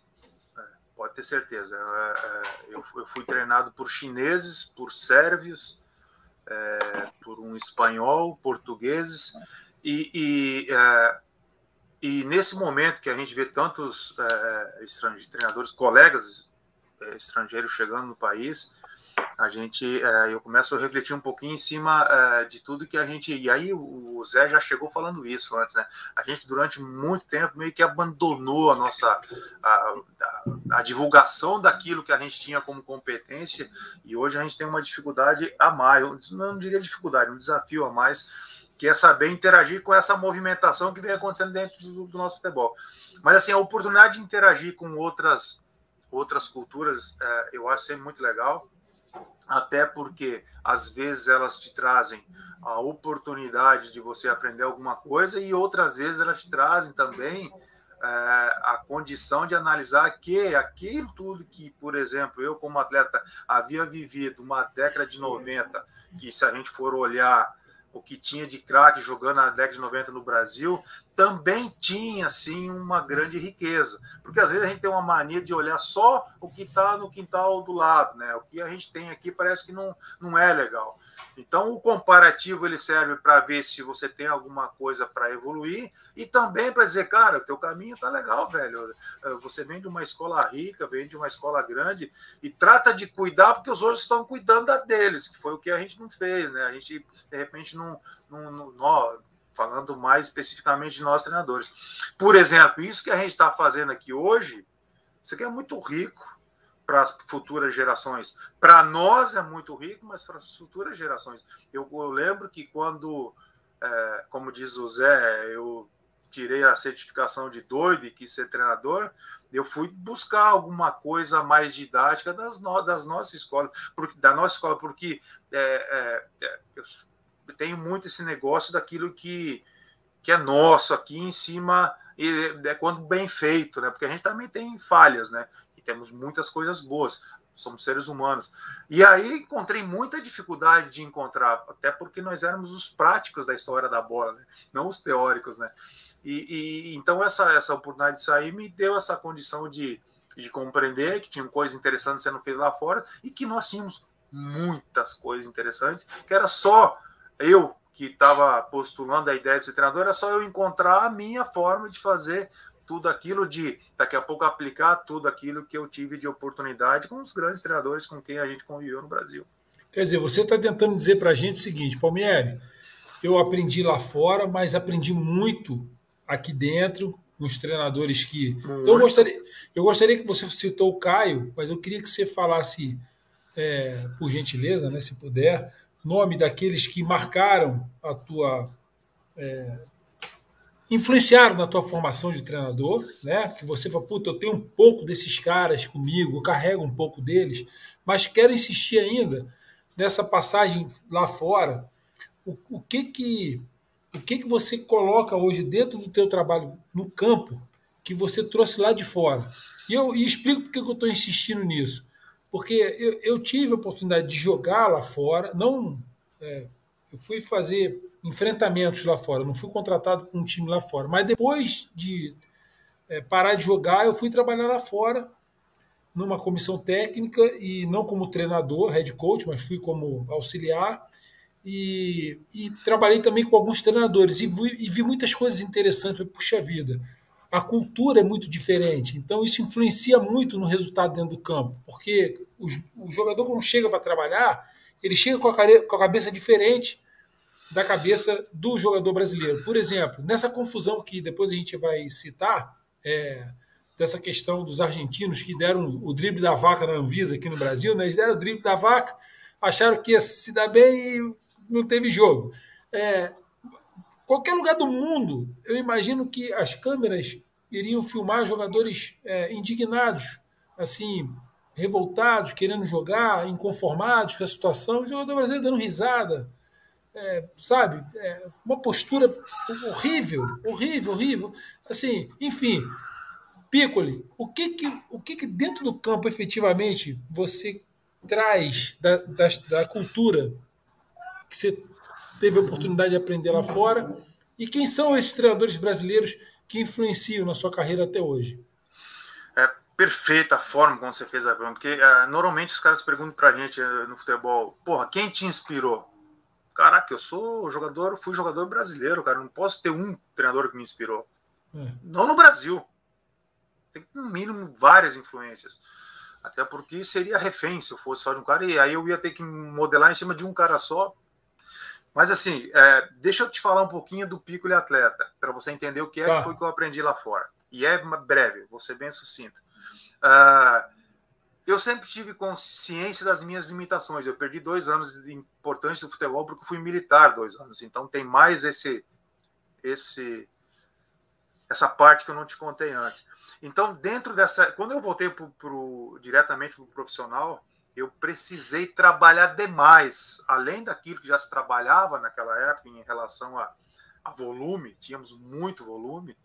Uh, pode ter certeza. Eu, eu, fui treinado por chineses, por sérvios, por um espanhol, portugueses, e, e e nesse momento que a gente vê tantos é, treinadores, colegas é, estrangeiros chegando no país, a gente, é, eu começo a refletir um pouquinho em cima é, de tudo que a gente, e aí o Zé já chegou falando isso antes, né? A gente durante muito tempo meio que abandonou a nossa a, a, a divulgação daquilo que a gente tinha como competência e hoje a gente tem uma dificuldade a mais, eu não diria dificuldade, um desafio a mais que é saber interagir com essa movimentação que vem acontecendo dentro do, do nosso futebol. Mas assim, a oportunidade de interagir com outras outras culturas, é, eu acho sempre muito legal até porque às vezes elas te trazem a oportunidade de você aprender alguma coisa e outras vezes elas te trazem também é, a condição de analisar que aquilo tudo que, por exemplo, eu como atleta havia vivido uma década de 90, que se a gente for olhar o que tinha de craque jogando na década de 90 no Brasil, também tinha sim uma grande riqueza. Porque às vezes a gente tem uma mania de olhar só o que está no quintal do lado, né? O que a gente tem aqui parece que não, não é legal. Então, o comparativo ele serve para ver se você tem alguma coisa para evoluir e também para dizer, cara, o teu caminho tá legal, velho. Você vem de uma escola rica, vem de uma escola grande e trata de cuidar porque os outros estão cuidando da deles, que foi o que a gente não fez, né? A gente de repente não, não, não, não falando mais especificamente de nós treinadores. Por exemplo, isso que a gente está fazendo aqui hoje, isso aqui é muito rico para as futuras gerações. Para nós é muito rico, mas para as futuras gerações. Eu, eu lembro que quando, é, como diz o Zé, eu tirei a certificação de doido e quis ser treinador, eu fui buscar alguma coisa mais didática das, no, das nossas escolas, porque, da nossa escola, porque é, é, é eu tenho muito esse negócio daquilo que, que é nosso aqui em cima, e é quando bem feito, né? Porque a gente também tem falhas, né? Temos muitas coisas boas, somos seres humanos. E aí encontrei muita dificuldade de encontrar, até porque nós éramos os práticos da história da bola, né? não os teóricos, né? E, e, então essa essa oportunidade de sair me deu essa condição de, de compreender que tinha coisas interessantes sendo feitas lá fora e que nós tínhamos muitas coisas interessantes, que era só eu que estava postulando a ideia de ser treinador, era só eu encontrar a minha forma de fazer tudo aquilo de daqui a pouco aplicar tudo aquilo que eu tive de oportunidade com os grandes treinadores com quem a gente conviveu no Brasil. Quer dizer, você está tentando dizer para a gente o seguinte, Palmieri, eu aprendi lá fora, mas aprendi muito aqui dentro com os treinadores que. Então, eu gostaria, eu gostaria que você citou o Caio, mas eu queria que você falasse, é, por gentileza, né, se puder, nome daqueles que marcaram a tua é, influenciaram na tua formação de treinador, né? Que você fala, puta, eu tenho um pouco desses caras comigo, eu carrego um pouco deles, mas quero insistir ainda nessa passagem lá fora. O, o que que o que que você coloca hoje dentro do teu trabalho no campo que você trouxe lá de fora? E eu e explico porque eu estou insistindo nisso. Porque eu, eu, tive a oportunidade de jogar lá fora, não é, eu fui fazer enfrentamentos lá fora. não fui contratado por um time lá fora. Mas depois de é, parar de jogar, eu fui trabalhar lá fora numa comissão técnica e não como treinador, head coach, mas fui como auxiliar. E, e trabalhei também com alguns treinadores e vi, e vi muitas coisas interessantes. Falei, puxa vida, a cultura é muito diferente. Então, isso influencia muito no resultado dentro do campo, porque o, o jogador, quando chega para trabalhar, ele chega com a, com a cabeça diferente da cabeça do jogador brasileiro. Por exemplo, nessa confusão que depois a gente vai citar, é, dessa questão dos argentinos que deram o drible da vaca na Anvisa aqui no Brasil, né? eles deram o drible da vaca, acharam que ia se dar bem e não teve jogo. É, qualquer lugar do mundo, eu imagino que as câmeras iriam filmar jogadores é, indignados, assim, revoltados, querendo jogar, inconformados com a situação, o jogador brasileiro dando risada, é, sabe, é, uma postura horrível, horrível, horrível. Assim, enfim, Piccoli, o que que, o que que dentro do campo efetivamente você traz da, da, da cultura que você teve a oportunidade de aprender lá fora e quem são esses treinadores brasileiros que influenciam na sua carreira até hoje? É perfeita a forma como você fez a pergunta, porque uh, normalmente os caras perguntam pra gente uh, no futebol, porra, quem te inspirou? Caraca, eu sou jogador, fui jogador brasileiro, cara. Não posso ter um treinador que me inspirou. É. Não no Brasil. Tem no mínimo várias influências. Até porque seria refém se eu fosse só de um cara, e aí eu ia ter que modelar em cima de um cara só. Mas assim, é, deixa eu te falar um pouquinho do Piccoli atleta, para você entender o que é tá. que foi que eu aprendi lá fora. E é breve, vou ser bem sucinto. Uh, eu sempre tive consciência das minhas limitações. Eu perdi dois anos importantes do futebol porque fui militar dois anos. Então tem mais esse, esse, essa parte que eu não te contei antes. Então dentro dessa, quando eu voltei pro, pro diretamente para o profissional, eu precisei trabalhar demais, além daquilo que já se trabalhava naquela época em relação a, a volume. Tínhamos muito volume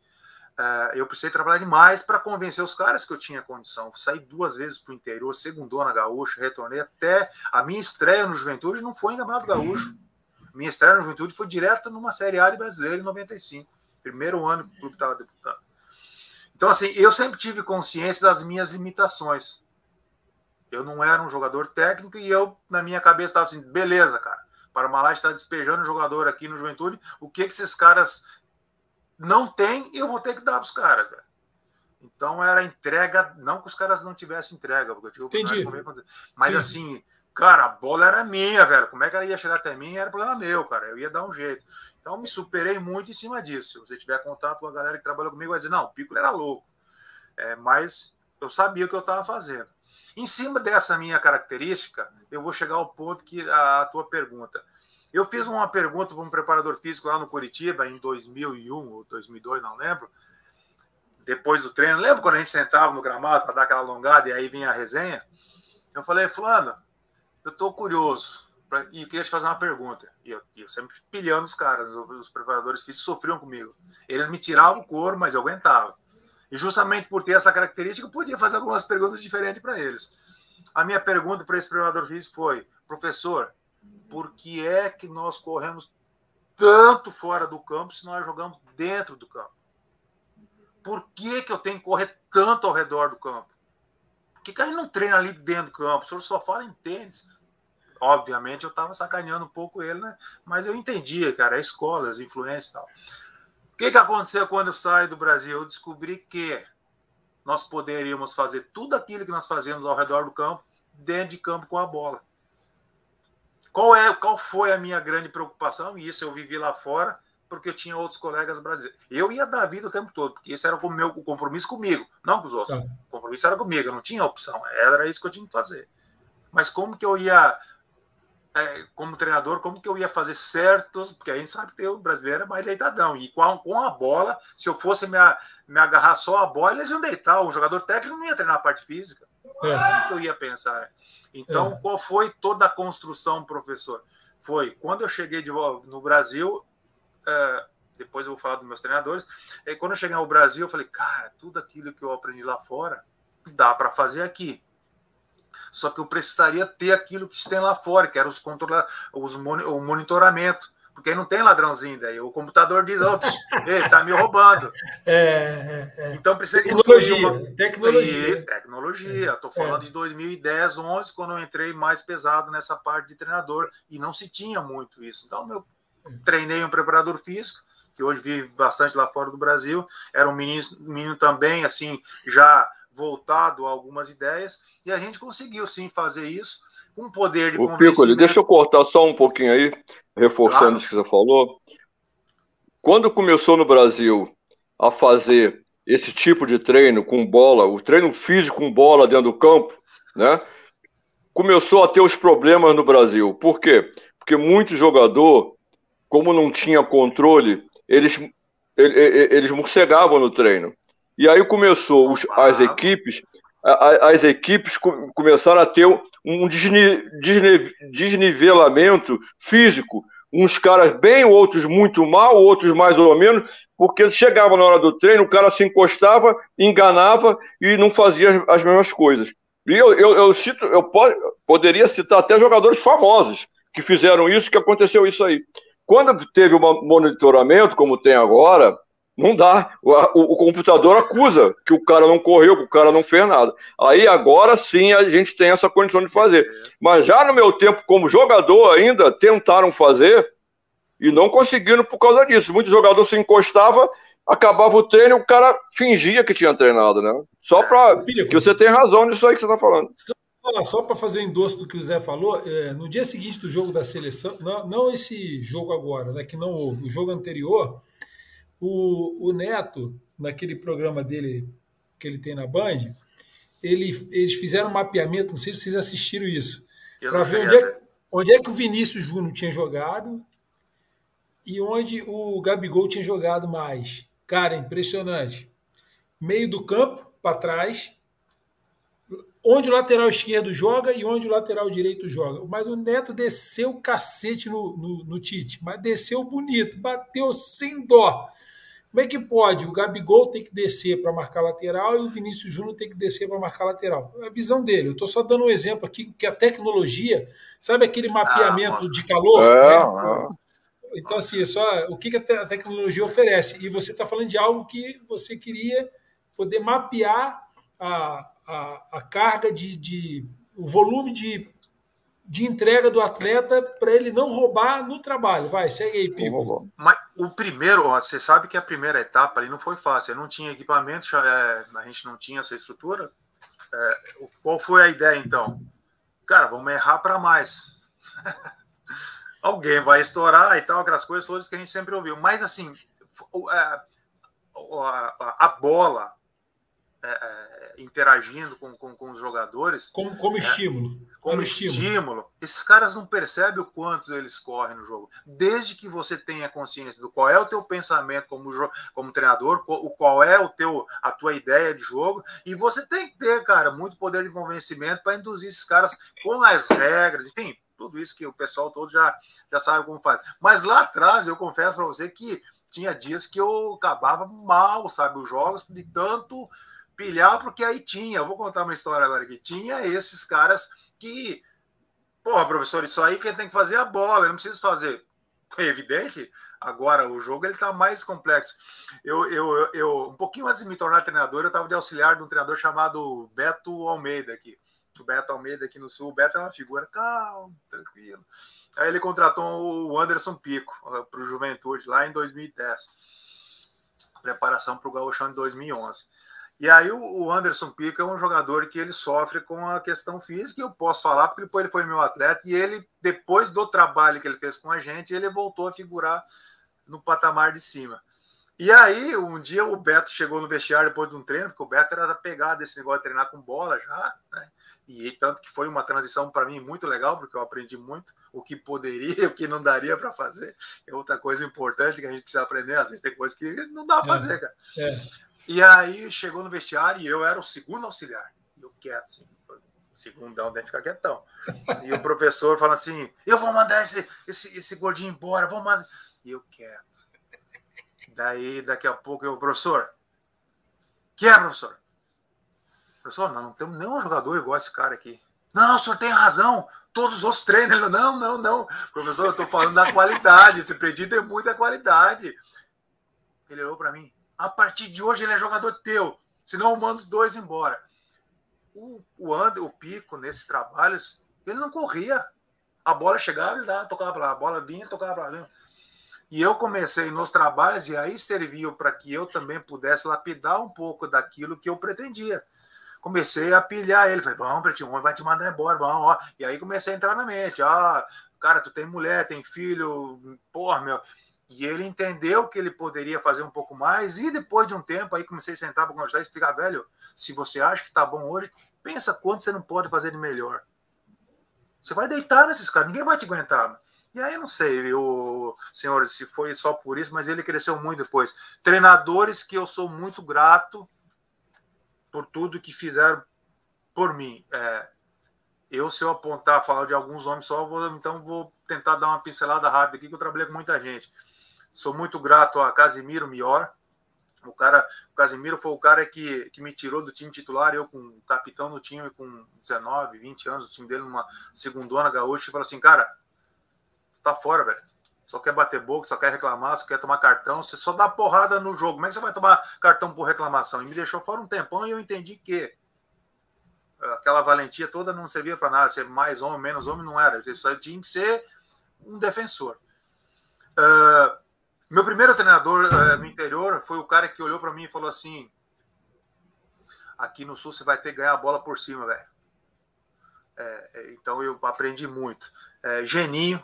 Uh, eu precisei trabalhar demais para convencer os caras que eu tinha condição. Saí duas vezes para o interior, segundou na Gaúcha, retornei até. A minha estreia no Juventude não foi em Campeonato Gaúcho. Minha estreia no Juventude foi direto numa Série A de brasileiro em 95. Primeiro ano que o clube estava deputado. Então, assim, eu sempre tive consciência das minhas limitações. Eu não era um jogador técnico e eu, na minha cabeça, estava assim: beleza, cara. Para Parmalat está despejando jogador aqui no Juventude. O que, que esses caras não tem, eu vou ter que dar para os caras, velho. Então era entrega, não que os caras não tivessem entrega, porque eu tive Entendi. Mas Sim. assim, cara, a bola era minha, velho. Como é que ela ia chegar até mim era problema meu, cara. Eu ia dar um jeito. Então me superei muito em cima disso. Se você tiver contato com a galera que trabalhou comigo, vai dizer, não, o Pico era louco. É, mas eu sabia o que eu estava fazendo. Em cima dessa minha característica, eu vou chegar ao ponto que a, a tua pergunta. Eu fiz uma pergunta para um preparador físico lá no Curitiba em 2001 ou 2002, não lembro. Depois do treino, lembra quando a gente sentava no gramado para dar aquela alongada e aí vinha a resenha? Eu falei, Fulano, eu estou curioso pra... e queria te fazer uma pergunta. E eu, eu sempre pilhando os caras, os preparadores físicos sofriam comigo. Eles me tiravam o couro, mas eu aguentava. E justamente por ter essa característica, eu podia fazer algumas perguntas diferentes para eles. A minha pergunta para esse preparador físico foi: professor, por que é que nós corremos tanto fora do campo se nós jogamos dentro do campo? Por que, que eu tenho que correr tanto ao redor do campo? Por que, que a gente não treina ali dentro do campo? O senhor só fala em tênis. Obviamente eu estava sacaneando um pouco ele, né? Mas eu entendia, cara, a escola, as influências e tal. O que, que aconteceu quando eu saí do Brasil? Eu descobri que nós poderíamos fazer tudo aquilo que nós fazíamos ao redor do campo, dentro de campo com a bola. Qual, é, qual foi a minha grande preocupação? E isso eu vivi lá fora, porque eu tinha outros colegas brasileiros. Eu ia dar vida o tempo todo, porque esse era o meu o compromisso comigo, não com os outros. Tá. O compromisso era comigo, eu não tinha opção, era isso que eu tinha que fazer. Mas como que eu ia, é, como treinador, como que eu ia fazer certos, porque a gente sabe que o brasileiro é mais deitadão, e com a, com a bola, se eu fosse me, me agarrar só a bola, eles iam deitar, o jogador técnico não ia treinar a parte física. É. Que eu ia pensar? Então, é. qual foi toda a construção, professor? Foi quando eu cheguei de, no Brasil, é, depois eu vou falar dos meus treinadores. E quando eu cheguei ao Brasil, eu falei, cara, tudo aquilo que eu aprendi lá fora dá para fazer aqui. Só que eu precisaria ter aquilo que se tem lá fora, que era os controla os o monitoramento. Porque não tem ladrãozinho daí. O computador diz, ele está me roubando. É, é, é. Então precisa tecnologia. Uma... Tecnologia. E, tecnologia. Estou falando é. de 2010, 11, quando eu entrei mais pesado nessa parte de treinador. E não se tinha muito isso. Então, eu treinei um preparador físico, que hoje vive bastante lá fora do Brasil. Era um menino, menino também, assim, já voltado a algumas ideias. E a gente conseguiu, sim, fazer isso com poder de o Piccoli, deixa eu cortar só um pouquinho aí reforçando o que você falou, quando começou no Brasil a fazer esse tipo de treino com bola, o treino físico com bola dentro do campo, né? Começou a ter os problemas no Brasil. Por quê? Porque muito jogador, como não tinha controle, eles, eles morcegavam no treino. E aí começou os, as equipes, as equipes começaram a ter um desnivelamento físico. Uns caras bem, outros muito mal, outros mais ou menos, porque chegava na hora do treino, o cara se encostava, enganava e não fazia as mesmas coisas. E eu, eu, eu cito, eu po poderia citar até jogadores famosos que fizeram isso, que aconteceu isso aí. Quando teve um monitoramento, como tem agora, não dá. O, o, o, computador acusa que o cara não correu, que o cara não fez nada. Aí agora sim a gente tem essa condição de fazer. Mas já no meu tempo como jogador ainda tentaram fazer e não conseguiram por causa disso. Muito jogador se encostava acabava o treino, o cara fingia que tinha treinado, né? Só para que você tem razão nisso aí que você está falando. Só para fazer o endosso do que o Zé falou, é, no dia seguinte do jogo da seleção, não, não, esse jogo agora, né, que não houve, o jogo anterior, o, o Neto, naquele programa dele que ele tem na Band, ele, eles fizeram um mapeamento, não sei se vocês assistiram isso, para ver onde é, onde é que o Vinícius Júnior tinha jogado e onde o Gabigol tinha jogado mais. Cara, impressionante. Meio do campo para trás, onde o lateral esquerdo joga e onde o lateral direito joga. Mas o Neto desceu o cacete no, no, no Tite, mas desceu bonito, bateu sem dó. Como é que pode? O Gabigol tem que descer para marcar lateral e o Vinícius Júnior tem que descer para marcar lateral. É a visão dele. Eu estou só dando um exemplo aqui que a tecnologia, sabe aquele mapeamento ah, de calor? Né? Então, assim, é só o que a tecnologia oferece. E você está falando de algo que você queria poder mapear a, a, a carga de, de. o volume de, de entrega do atleta para ele não roubar no trabalho. Vai, segue aí, Pico. Mas o primeiro, você sabe que a primeira etapa ali não foi fácil. Eu não tinha equipamento, é, a gente não tinha essa estrutura. É, qual foi a ideia então? Cara, vamos errar para mais. alguém vai estourar e tal, aquelas coisas todas que a gente sempre ouviu. Mas, assim, a, a, a bola é, é, interagindo com, com, com, os jogadores. Como, como é, estímulo. Como, estímulo. estímulo. Esses caras não percebem o quanto eles correm no jogo. Desde que você tenha consciência do qual é o teu pensamento como, como treinador, o qual é o teu, a tua ideia de jogo, e você tem que ter, cara, muito poder de convencimento para induzir esses caras com as regras, enfim, tudo isso que o pessoal todo já, já sabe como faz. Mas lá atrás, eu confesso para você que tinha dias que eu acabava mal, sabe, os jogos, de tanto pilhar, porque aí tinha, vou contar uma história agora aqui, tinha esses caras que, porra, professor, isso aí que tem que fazer a bola, eu não preciso fazer. É evidente, agora o jogo ele está mais complexo. Eu, eu, eu, um pouquinho antes de me tornar treinador, eu estava de auxiliar de um treinador chamado Beto Almeida aqui o Beto Almeida aqui no Sul. O Beto é uma figura calmo, tranquilo. Aí ele contratou o Anderson Pico para o Juventude lá em 2010. Preparação para o Gauchão de 2011. E aí o Anderson Pico é um jogador que ele sofre com a questão física, e eu posso falar porque depois ele foi meu atleta, e ele, depois do trabalho que ele fez com a gente, ele voltou a figurar no patamar de cima. E aí, um dia o Beto chegou no vestiário depois de um treino, porque o Beto era da pegada desse negócio de treinar com bola já, né? E tanto que foi uma transição para mim muito legal, porque eu aprendi muito o que poderia, o que não daria para fazer. É outra coisa importante que a gente precisa aprender. Às vezes tem coisas que não dá para é, fazer, cara. É. E aí chegou no vestiário e eu era o segundo auxiliar. Eu quieto, assim, segundão, deve ficar quietão. E o professor fala assim: eu vou mandar esse, esse, esse gordinho embora, vou mandar. E eu quero. Daí, daqui a pouco, eu, professor, que é, professor? Professor, nós não temos nenhum jogador igual esse cara aqui. Não, o senhor tem razão. Todos os outros treinam. Não, não, não. Professor, eu estou falando da qualidade. Esse pedido é muita qualidade. Ele olhou para mim. A partir de hoje ele é jogador teu. Senão eu mando os dois embora. O, o o Pico, nesses trabalhos, ele não corria. A bola chegava, ele dava, tocava lá. A bola vinha, tocava para lá. E eu comecei nos trabalhos e aí serviu para que eu também pudesse lapidar um pouco daquilo que eu pretendia comecei a pilhar ele. Falei, vamos, Pretinho, vai te mandar embora, vamos, ó. E aí comecei a entrar na mente, ah, cara, tu tem mulher, tem filho, porra, meu. E ele entendeu que ele poderia fazer um pouco mais, e depois de um tempo, aí comecei a sentar para conversar e explicar, velho, se você acha que tá bom hoje, pensa quanto você não pode fazer de melhor. Você vai deitar nesses caras, ninguém vai te aguentar. E aí, não sei, o senhores, se foi só por isso, mas ele cresceu muito depois. Treinadores que eu sou muito grato, por tudo que fizeram por mim. É, eu, se eu apontar, falar de alguns nomes só, vou, então vou tentar dar uma pincelada rápida aqui, que eu trabalhei com muita gente. Sou muito grato a Casimiro Mior. O cara, o Casimiro foi o cara que, que me tirou do time titular, eu com capitão no time com 19, 20 anos, o time dele numa segundona gaúcha, e falou assim, cara, tá fora, velho só quer bater boca, só quer reclamar, só quer tomar cartão, você só dá porrada no jogo. Como é que você vai tomar cartão por reclamação? E me deixou fora um tempão e eu entendi que aquela valentia toda não servia para nada, ser mais homem, menos homem, não era. Isso só tinha que ser um defensor. Uh, Meu primeiro treinador uh, no interior foi o cara que olhou para mim e falou assim: aqui no sul você vai ter que ganhar a bola por cima, velho. É, é, então eu aprendi muito. É, Geninho,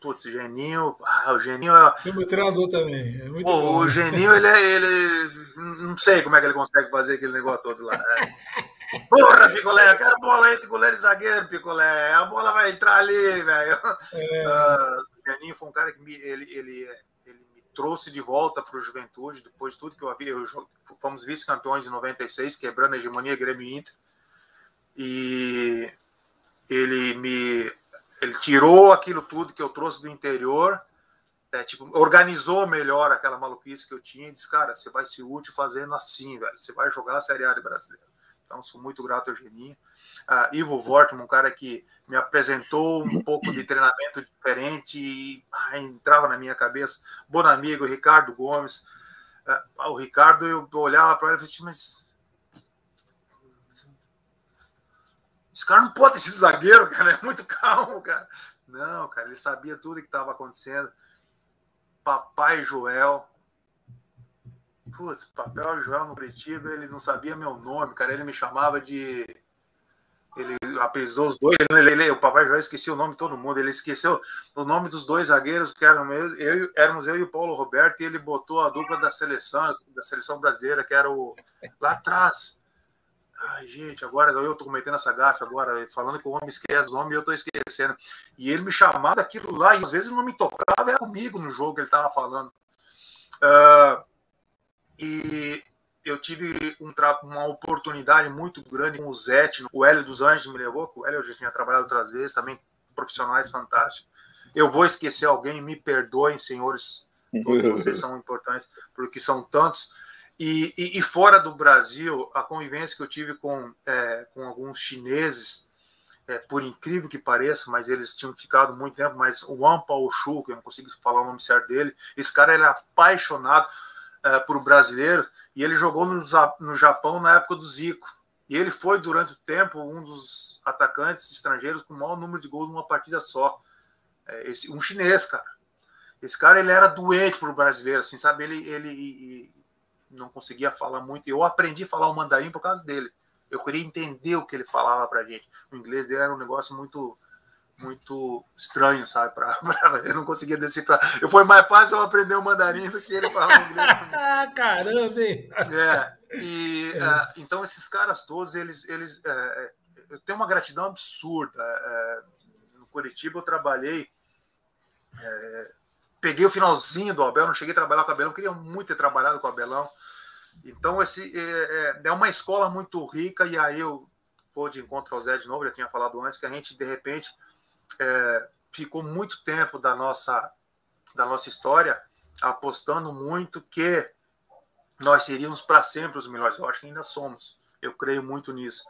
putz, Geninho, ah, o Geninho é. Meu treinador também. É muito Pô, o Geninho, ele, é, ele. Não sei como é que ele consegue fazer aquele negócio todo lá. É. Porra, Picolé, eu quero bola entre goleiro e zagueiro, Picolé. A bola vai entrar ali, velho. É. Uh, o Geninho foi um cara que me, ele, ele, ele me trouxe de volta para o Juventude, depois de tudo que eu havia. Eu, fomos vice-campeões em 96, quebrando a hegemonia Grêmio Inter. E ele me ele tirou aquilo tudo que eu trouxe do interior, é, tipo, organizou melhor aquela maluquice que eu tinha e disse, cara, você vai ser útil fazendo assim, velho. Você vai jogar a Série A de brasileiro. Então, sou muito grato ao Geninho. Uh, Ivo Vortman, um cara que me apresentou um pouco de treinamento diferente e ah, entrava na minha cabeça. Bom amigo, Ricardo Gomes. Uh, o Ricardo, eu olhava para ele e falei, assim, mas Esse cara não pode ser zagueiro, cara, é muito calmo, cara. Não, cara, ele sabia tudo que estava acontecendo. Papai Joel. Putz, Papai Joel no Curitiba, ele não sabia meu nome, cara. Ele me chamava de. Ele apelidou os dois. Ele, ele, o Papai Joel esqueceu o nome de todo mundo. Ele esqueceu o nome dos dois zagueiros, que eram eu, eu, éramos eu e o Paulo Roberto, e ele botou a dupla da seleção, da seleção brasileira, que era o lá atrás. Ai, gente, agora eu tô cometendo essa gafe agora, falando que o homem esquece os homens e eu tô esquecendo. E ele me chamava daquilo lá, e às vezes não me tocava, era comigo no jogo que ele tava falando. Uh, e eu tive um uma oportunidade muito grande com o Zete, o Hélio dos Anjos me levou, o Hélio eu já tinha trabalhado outras vezes, também profissionais fantásticos. Eu vou esquecer alguém, me perdoem, senhores, todos vocês são importantes, porque são tantos. E, e, e, fora do Brasil, a convivência que eu tive com, é, com alguns chineses, é, por incrível que pareça, mas eles tinham ficado muito tempo, mas o Wang Shu, que eu não consigo falar o nome certo dele, esse cara era apaixonado é, por brasileiro e ele jogou no, no Japão na época do Zico. E ele foi, durante o tempo, um dos atacantes estrangeiros com o maior número de gols numa partida só. É, esse, um chinês, cara. Esse cara ele era doente pro brasileiro, assim, sabe? Ele, ele, não conseguia falar muito. Eu aprendi a falar o mandarim por causa dele. Eu queria entender o que ele falava pra gente. O inglês dele era um negócio muito muito estranho, sabe? Pra, pra, eu não conseguia decifrar. Eu foi mais fácil eu aprender o mandarim do que ele falar inglês. Ah, caramba, hein? É, e, é. Uh, então esses caras todos, eles, eles uh, eu tenho uma gratidão absurda. Uh, no Curitiba eu trabalhei peguei o finalzinho do Abel, não cheguei a trabalhar com o Abelão, queria muito ter trabalhado com o Abelão. Então, esse é, é, é uma escola muito rica, e aí eu vou de encontro ao Zé de novo, já tinha falado antes, que a gente, de repente, é, ficou muito tempo da nossa, da nossa história apostando muito que nós seríamos para sempre os melhores. Eu acho que ainda somos. Eu creio muito nisso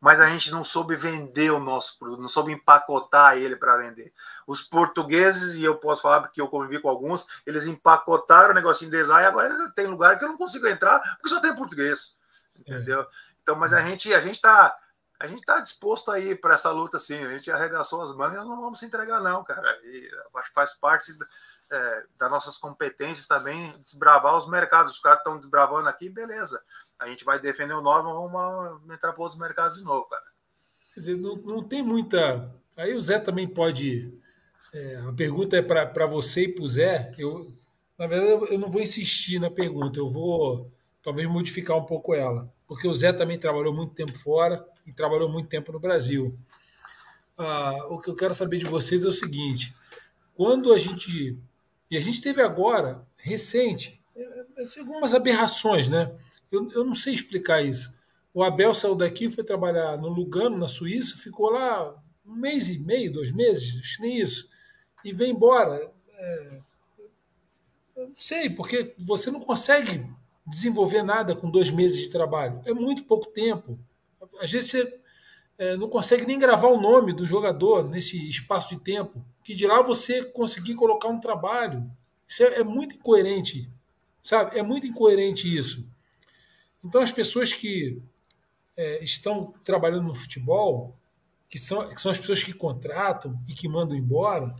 mas a gente não soube vender o nosso produto, não soube empacotar ele para vender. Os portugueses, e eu posso falar porque eu convivi com alguns, eles empacotaram o negocinho de design, agora tem lugar que eu não consigo entrar porque só tem português. Entendeu? É. Então, mas a gente a gente está a gente está disposto aí para essa luta, sim. A gente arregaçou as mangas, não vamos se entregar, não, cara. E acho que faz parte é, das nossas competências também desbravar os mercados. Os caras estão desbravando aqui, beleza a gente vai defender o nome, vamos entrar para outros mercados de novo, cara. Quer dizer, não, não tem muita. Aí o Zé também pode. É, a pergunta é para você e para o Zé. Eu, na verdade, eu não vou insistir na pergunta, eu vou talvez modificar um pouco ela. Porque o Zé também trabalhou muito tempo fora e trabalhou muito tempo no Brasil. Ah, o que eu quero saber de vocês é o seguinte: quando a gente. E a gente teve agora, recente, é, é, algumas aberrações, né? Eu, eu não sei explicar isso. O Abel saiu daqui, foi trabalhar no Lugano, na Suíça, ficou lá um mês e meio, dois meses, nem isso, e veio embora. É, eu não sei, porque você não consegue desenvolver nada com dois meses de trabalho. É muito pouco tempo. Às vezes você é, não consegue nem gravar o nome do jogador nesse espaço de tempo, que de lá você conseguir colocar um trabalho. Isso é, é muito incoerente, sabe? É muito incoerente isso. Então, as pessoas que é, estão trabalhando no futebol, que são, que são as pessoas que contratam e que mandam embora,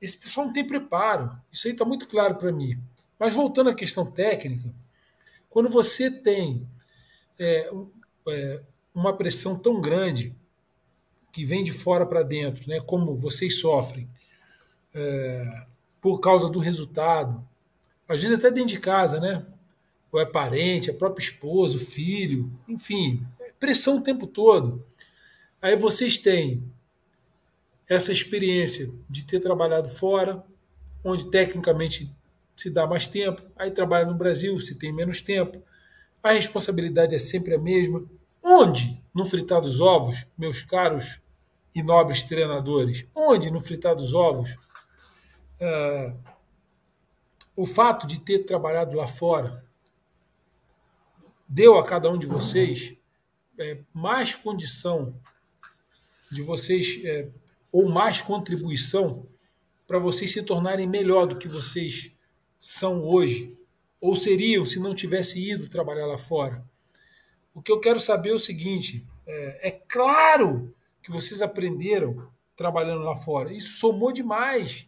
esse pessoal não tem preparo. Isso aí está muito claro para mim. Mas voltando à questão técnica, quando você tem é, é, uma pressão tão grande que vem de fora para dentro, né, como vocês sofrem, é, por causa do resultado, às vezes até dentro de casa, né? Ou é parente, é próprio esposo, filho, enfim, é pressão o tempo todo. Aí vocês têm essa experiência de ter trabalhado fora, onde tecnicamente se dá mais tempo, aí trabalha no Brasil, se tem menos tempo, a responsabilidade é sempre a mesma. Onde no fritar dos ovos, meus caros e nobres treinadores, onde no fritar dos ovos? Uh, o fato de ter trabalhado lá fora deu a cada um de vocês é, mais condição de vocês, é, ou mais contribuição para vocês se tornarem melhor do que vocês são hoje, ou seriam se não tivesse ido trabalhar lá fora. O que eu quero saber é o seguinte: é, é claro que vocês aprenderam trabalhando lá fora. Isso somou demais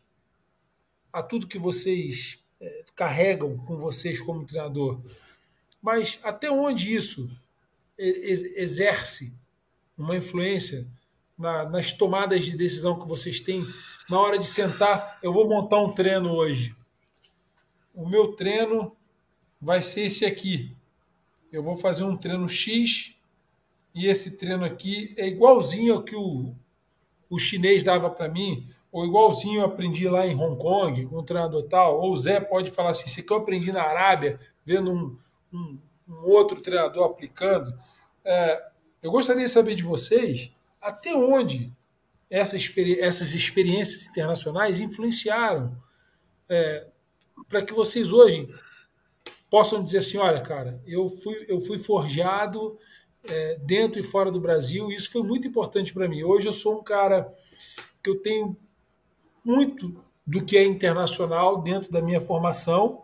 a tudo que vocês é, carregam com vocês como treinador. Mas até onde isso exerce uma influência na, nas tomadas de decisão que vocês têm na hora de sentar? Eu vou montar um treino hoje. O meu treino vai ser esse aqui. Eu vou fazer um treino X e esse treino aqui é igualzinho ao que o, o chinês dava para mim ou igualzinho eu aprendi lá em Hong Kong, com o treinador tal, ou o Zé pode falar assim, isso que eu aprendi na Arábia, vendo um, um, um outro treinador aplicando. É, eu gostaria de saber de vocês até onde essa essas experiências internacionais influenciaram é, para que vocês hoje possam dizer assim, olha, cara, eu fui, eu fui forjado é, dentro e fora do Brasil, e isso foi muito importante para mim. Hoje eu sou um cara que eu tenho muito do que é internacional dentro da minha formação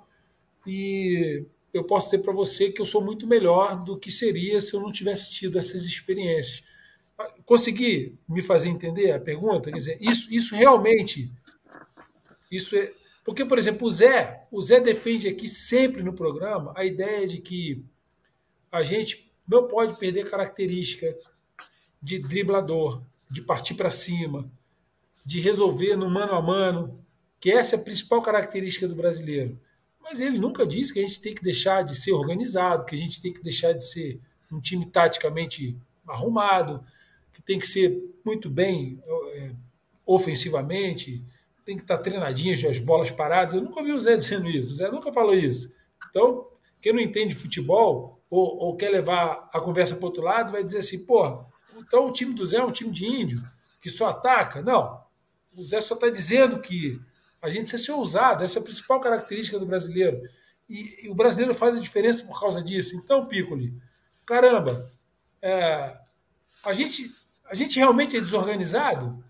e eu posso dizer para você que eu sou muito melhor do que seria se eu não tivesse tido essas experiências. Consegui me fazer entender a pergunta? Quer dizer, isso, isso realmente, isso é porque, por exemplo, o Zé, o Zé defende aqui sempre no programa a ideia de que a gente não pode perder característica de driblador, de partir para cima, de resolver no mano a mano, que essa é a principal característica do brasileiro. Mas ele nunca disse que a gente tem que deixar de ser organizado, que a gente tem que deixar de ser um time taticamente arrumado, que tem que ser muito bem é, ofensivamente, tem que estar treinadinho de as bolas paradas. Eu nunca ouvi o Zé dizendo isso. O Zé nunca falou isso. Então, quem não entende futebol ou, ou quer levar a conversa para outro lado vai dizer assim, pô, então o time do Zé é um time de índio que só ataca? Não. O Zé só está dizendo que a gente precisa ser ousado, essa é a principal característica do brasileiro. E, e o brasileiro faz a diferença por causa disso. Então, Piccoli, caramba, é, a, gente, a gente realmente é desorganizado?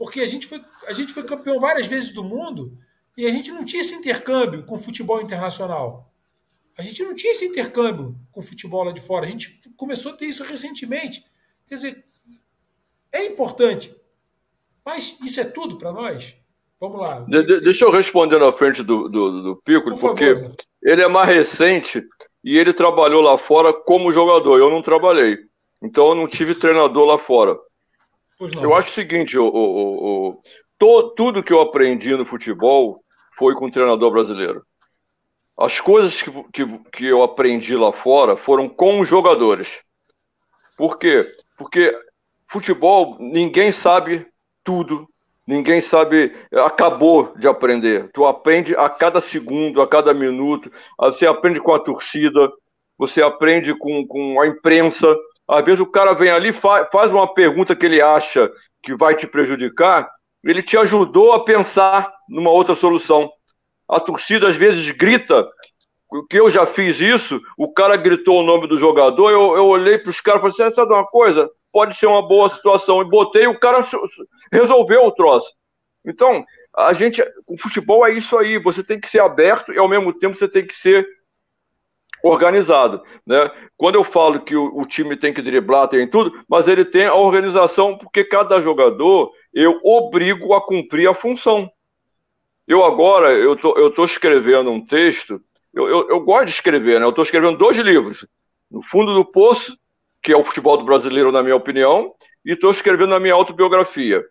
Porque a gente, foi, a gente foi campeão várias vezes do mundo e a gente não tinha esse intercâmbio com o futebol internacional. A gente não tinha esse intercâmbio com o futebol lá de fora. A gente começou a ter isso recentemente. Quer dizer, é importante. Mas isso é tudo para nós? Vamos lá. De, de, deixa eu responder na frente do, do, do Pico, Por porque favor, ele é mais recente e ele trabalhou lá fora como jogador. Eu não trabalhei. Então eu não tive treinador lá fora. Eu acho o seguinte, o, o, o, to, tudo que eu aprendi no futebol foi com o treinador brasileiro. As coisas que, que, que eu aprendi lá fora foram com os jogadores. Por quê? Porque futebol, ninguém sabe tudo, ninguém sabe, acabou de aprender. Tu aprende a cada segundo, a cada minuto, você aprende com a torcida, você aprende com, com a imprensa. Às vezes o cara vem ali, faz uma pergunta que ele acha que vai te prejudicar, ele te ajudou a pensar numa outra solução. A torcida às vezes grita, que eu já fiz isso, o cara gritou o nome do jogador, eu, eu olhei para os caras e falei assim, sabe uma coisa? pode ser uma boa situação. E botei, o cara resolveu o troço. Então, a gente, o futebol é isso aí, você tem que ser aberto e ao mesmo tempo você tem que ser organizado, né? Quando eu falo que o, o, time tem que driblar, tem tudo, mas ele tem a organização porque cada jogador eu obrigo a cumprir a função. Eu agora, eu tô, eu tô escrevendo um texto, eu, eu, eu gosto de escrever, né? Eu estou escrevendo dois livros. No Fundo do Poço, que é o futebol do brasileiro, na minha opinião, e estou escrevendo a minha autobiografia.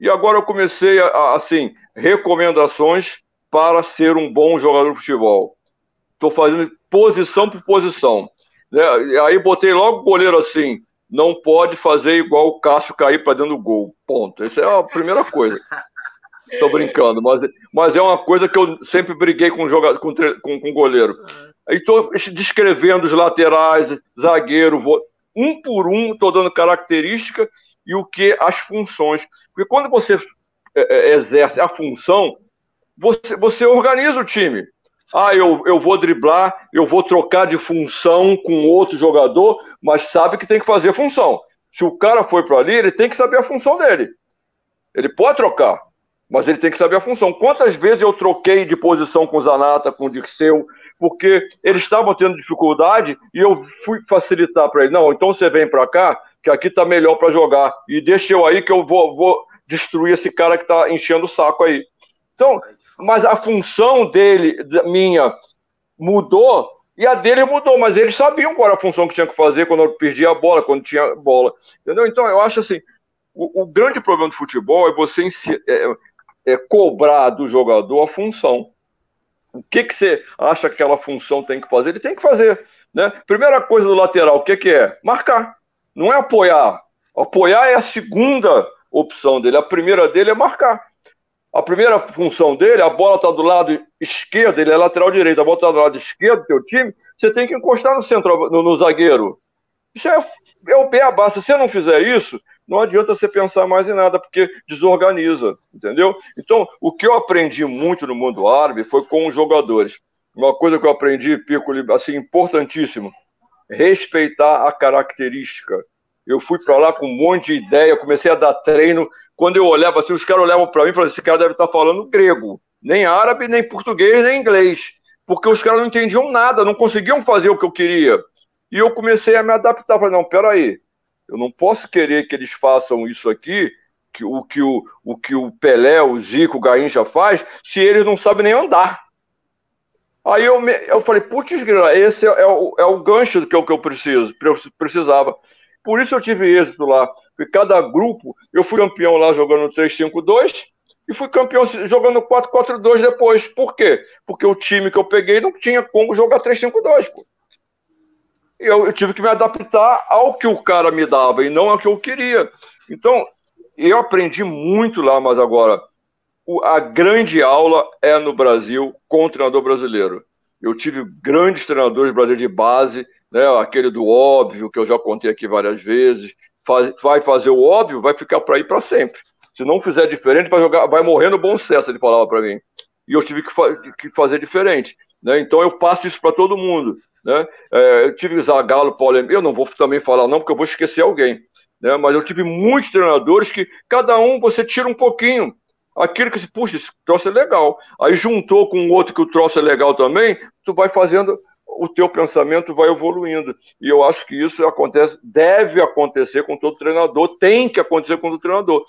E agora eu comecei, a, assim, recomendações para ser um bom jogador de futebol. Estou fazendo posição por posição. Né? Aí botei logo o goleiro assim, não pode fazer igual o Cássio cair para dentro do gol. Ponto. Essa é a primeira coisa. Estou brincando, mas, mas é uma coisa que eu sempre briguei com jogador, com, com, com goleiro. Estou descrevendo os laterais, zagueiro, um por um, estou dando característica e o que as funções. Porque quando você é, é, exerce a função, você, você organiza o time. Ah, eu, eu vou driblar, eu vou trocar de função com outro jogador, mas sabe que tem que fazer função. Se o cara foi para ali, ele tem que saber a função dele. Ele pode trocar, mas ele tem que saber a função. Quantas vezes eu troquei de posição com o Zanata, com o Dirceu, porque eles estavam tendo dificuldade e eu fui facilitar para ele. Não, então você vem para cá, que aqui tá melhor para jogar. E deixa eu aí que eu vou, vou destruir esse cara que tá enchendo o saco aí. Então, mas a função dele, minha, mudou e a dele mudou, mas eles sabiam qual era a função que tinha que fazer quando eu perdia a bola, quando tinha bola. Entendeu? Então, eu acho assim, o, o grande problema do futebol é você é, é, cobrar do jogador a função. O que, que você acha que aquela função tem que fazer? Ele tem que fazer. Né? Primeira coisa do lateral, o que, que é? Marcar. Não é apoiar. Apoiar é a segunda opção dele. A primeira dele é marcar. A primeira função dele, a bola está do lado esquerdo, ele é lateral direito, a bola está do lado esquerdo do teu time, você tem que encostar no centro, no, no zagueiro. Isso é, é o beabá. Se você não fizer isso, não adianta você pensar mais em nada, porque desorganiza, entendeu? Então, o que eu aprendi muito no mundo árabe foi com os jogadores. Uma coisa que eu aprendi, Pico, assim, importantíssimo, respeitar a característica. Eu fui para lá com um monte de ideia, comecei a dar treino. Quando eu olhava assim, os caras olhavam para mim e falavam: esse cara deve estar tá falando grego, nem árabe, nem português, nem inglês, porque os caras não entendiam nada, não conseguiam fazer o que eu queria. E eu comecei a me adaptar. Falei: não, peraí, eu não posso querer que eles façam isso aqui, que, o, que o, o que o Pelé, o Zico, o Gaincha faz, se eles não sabem nem andar. Aí eu, me, eu falei, putz, esse é, é, o, é o gancho que eu, que eu preciso, precisava. Por isso eu tive êxito lá. Porque cada grupo, eu fui campeão lá jogando 3-5-2 e fui campeão jogando 4-4-2 depois. Por quê? Porque o time que eu peguei não tinha como jogar 3-5-2, pô eu, eu tive que me adaptar ao que o cara me dava e não ao que eu queria. Então, eu aprendi muito lá, mas agora a grande aula é no Brasil com o treinador brasileiro. Eu tive grandes treinadores brasileiros de base, né, aquele do óbvio, que eu já contei aqui várias vezes. Faz, vai fazer o óbvio, vai ficar para ir para sempre. Se não fizer diferente, vai, jogar, vai morrer no bom senso, ele falava para mim. E eu tive que, fa que fazer diferente. Né? Então eu passo isso para todo mundo. Né? É, eu tive Zagallo, Paulo, eu não vou também falar não, porque eu vou esquecer alguém. Né? Mas eu tive muitos treinadores que cada um você tira um pouquinho. Aquilo que se, puxa, esse troço é legal. Aí juntou com outro que o troço é legal também, tu vai fazendo, o teu pensamento vai evoluindo. E eu acho que isso acontece, deve acontecer com todo treinador, tem que acontecer com todo treinador.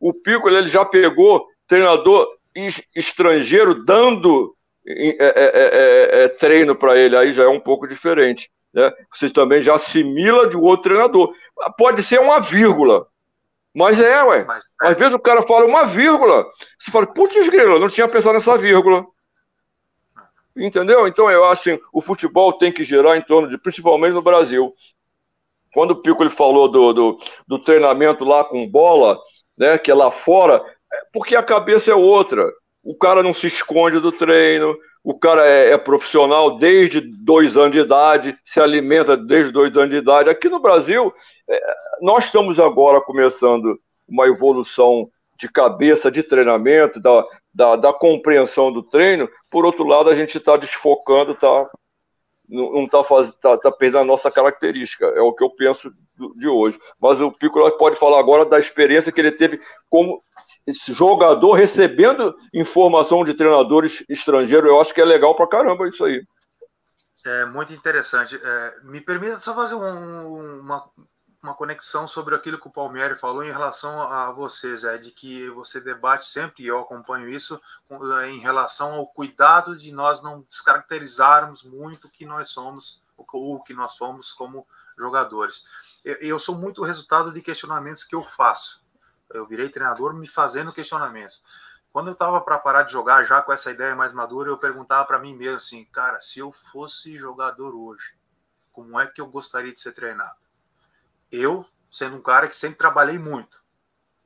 O Pico ele já pegou treinador estrangeiro dando é é, é, é, é, treino para ele, aí já é um pouco diferente. Né? Você também já assimila de outro treinador. Pode ser uma vírgula, mas é, ué. Mas, Às vezes o cara fala uma vírgula, você fala, putz, grilo, não tinha pensado nessa vírgula. Entendeu? Então eu acho assim, o futebol tem que gerar em torno de, principalmente no Brasil. Quando o Pico ele falou do, do, do treinamento lá com bola, né, que é lá fora, porque a cabeça é outra o cara não se esconde do treino, o cara é, é, profissional desde dois anos de idade, se alimenta desde dois anos de idade. Aqui no Brasil, é, nós estamos agora começando uma evolução de cabeça, de treinamento, da, da, da compreensão do treino. Por outro lado, a gente está desfocando, está não está tá, tá perdendo a nossa característica. É o que eu penso de hoje. Mas o Piccolo pode falar agora da experiência que ele teve como jogador recebendo informação de treinadores estrangeiros. Eu acho que é legal pra caramba isso aí. É muito interessante. É, me permita só fazer um, uma, uma conexão sobre aquilo que o Palmieri falou em relação a vocês, é de que você debate sempre, e eu acompanho isso, em relação ao cuidado de nós não descaracterizarmos muito o que nós somos, ou o que nós fomos como jogadores. Eu sou muito resultado de questionamentos que eu faço. Eu virei treinador me fazendo questionamentos. Quando eu estava para parar de jogar, já com essa ideia mais madura, eu perguntava para mim mesmo assim, cara, se eu fosse jogador hoje, como é que eu gostaria de ser treinado? Eu, sendo um cara que sempre trabalhei muito,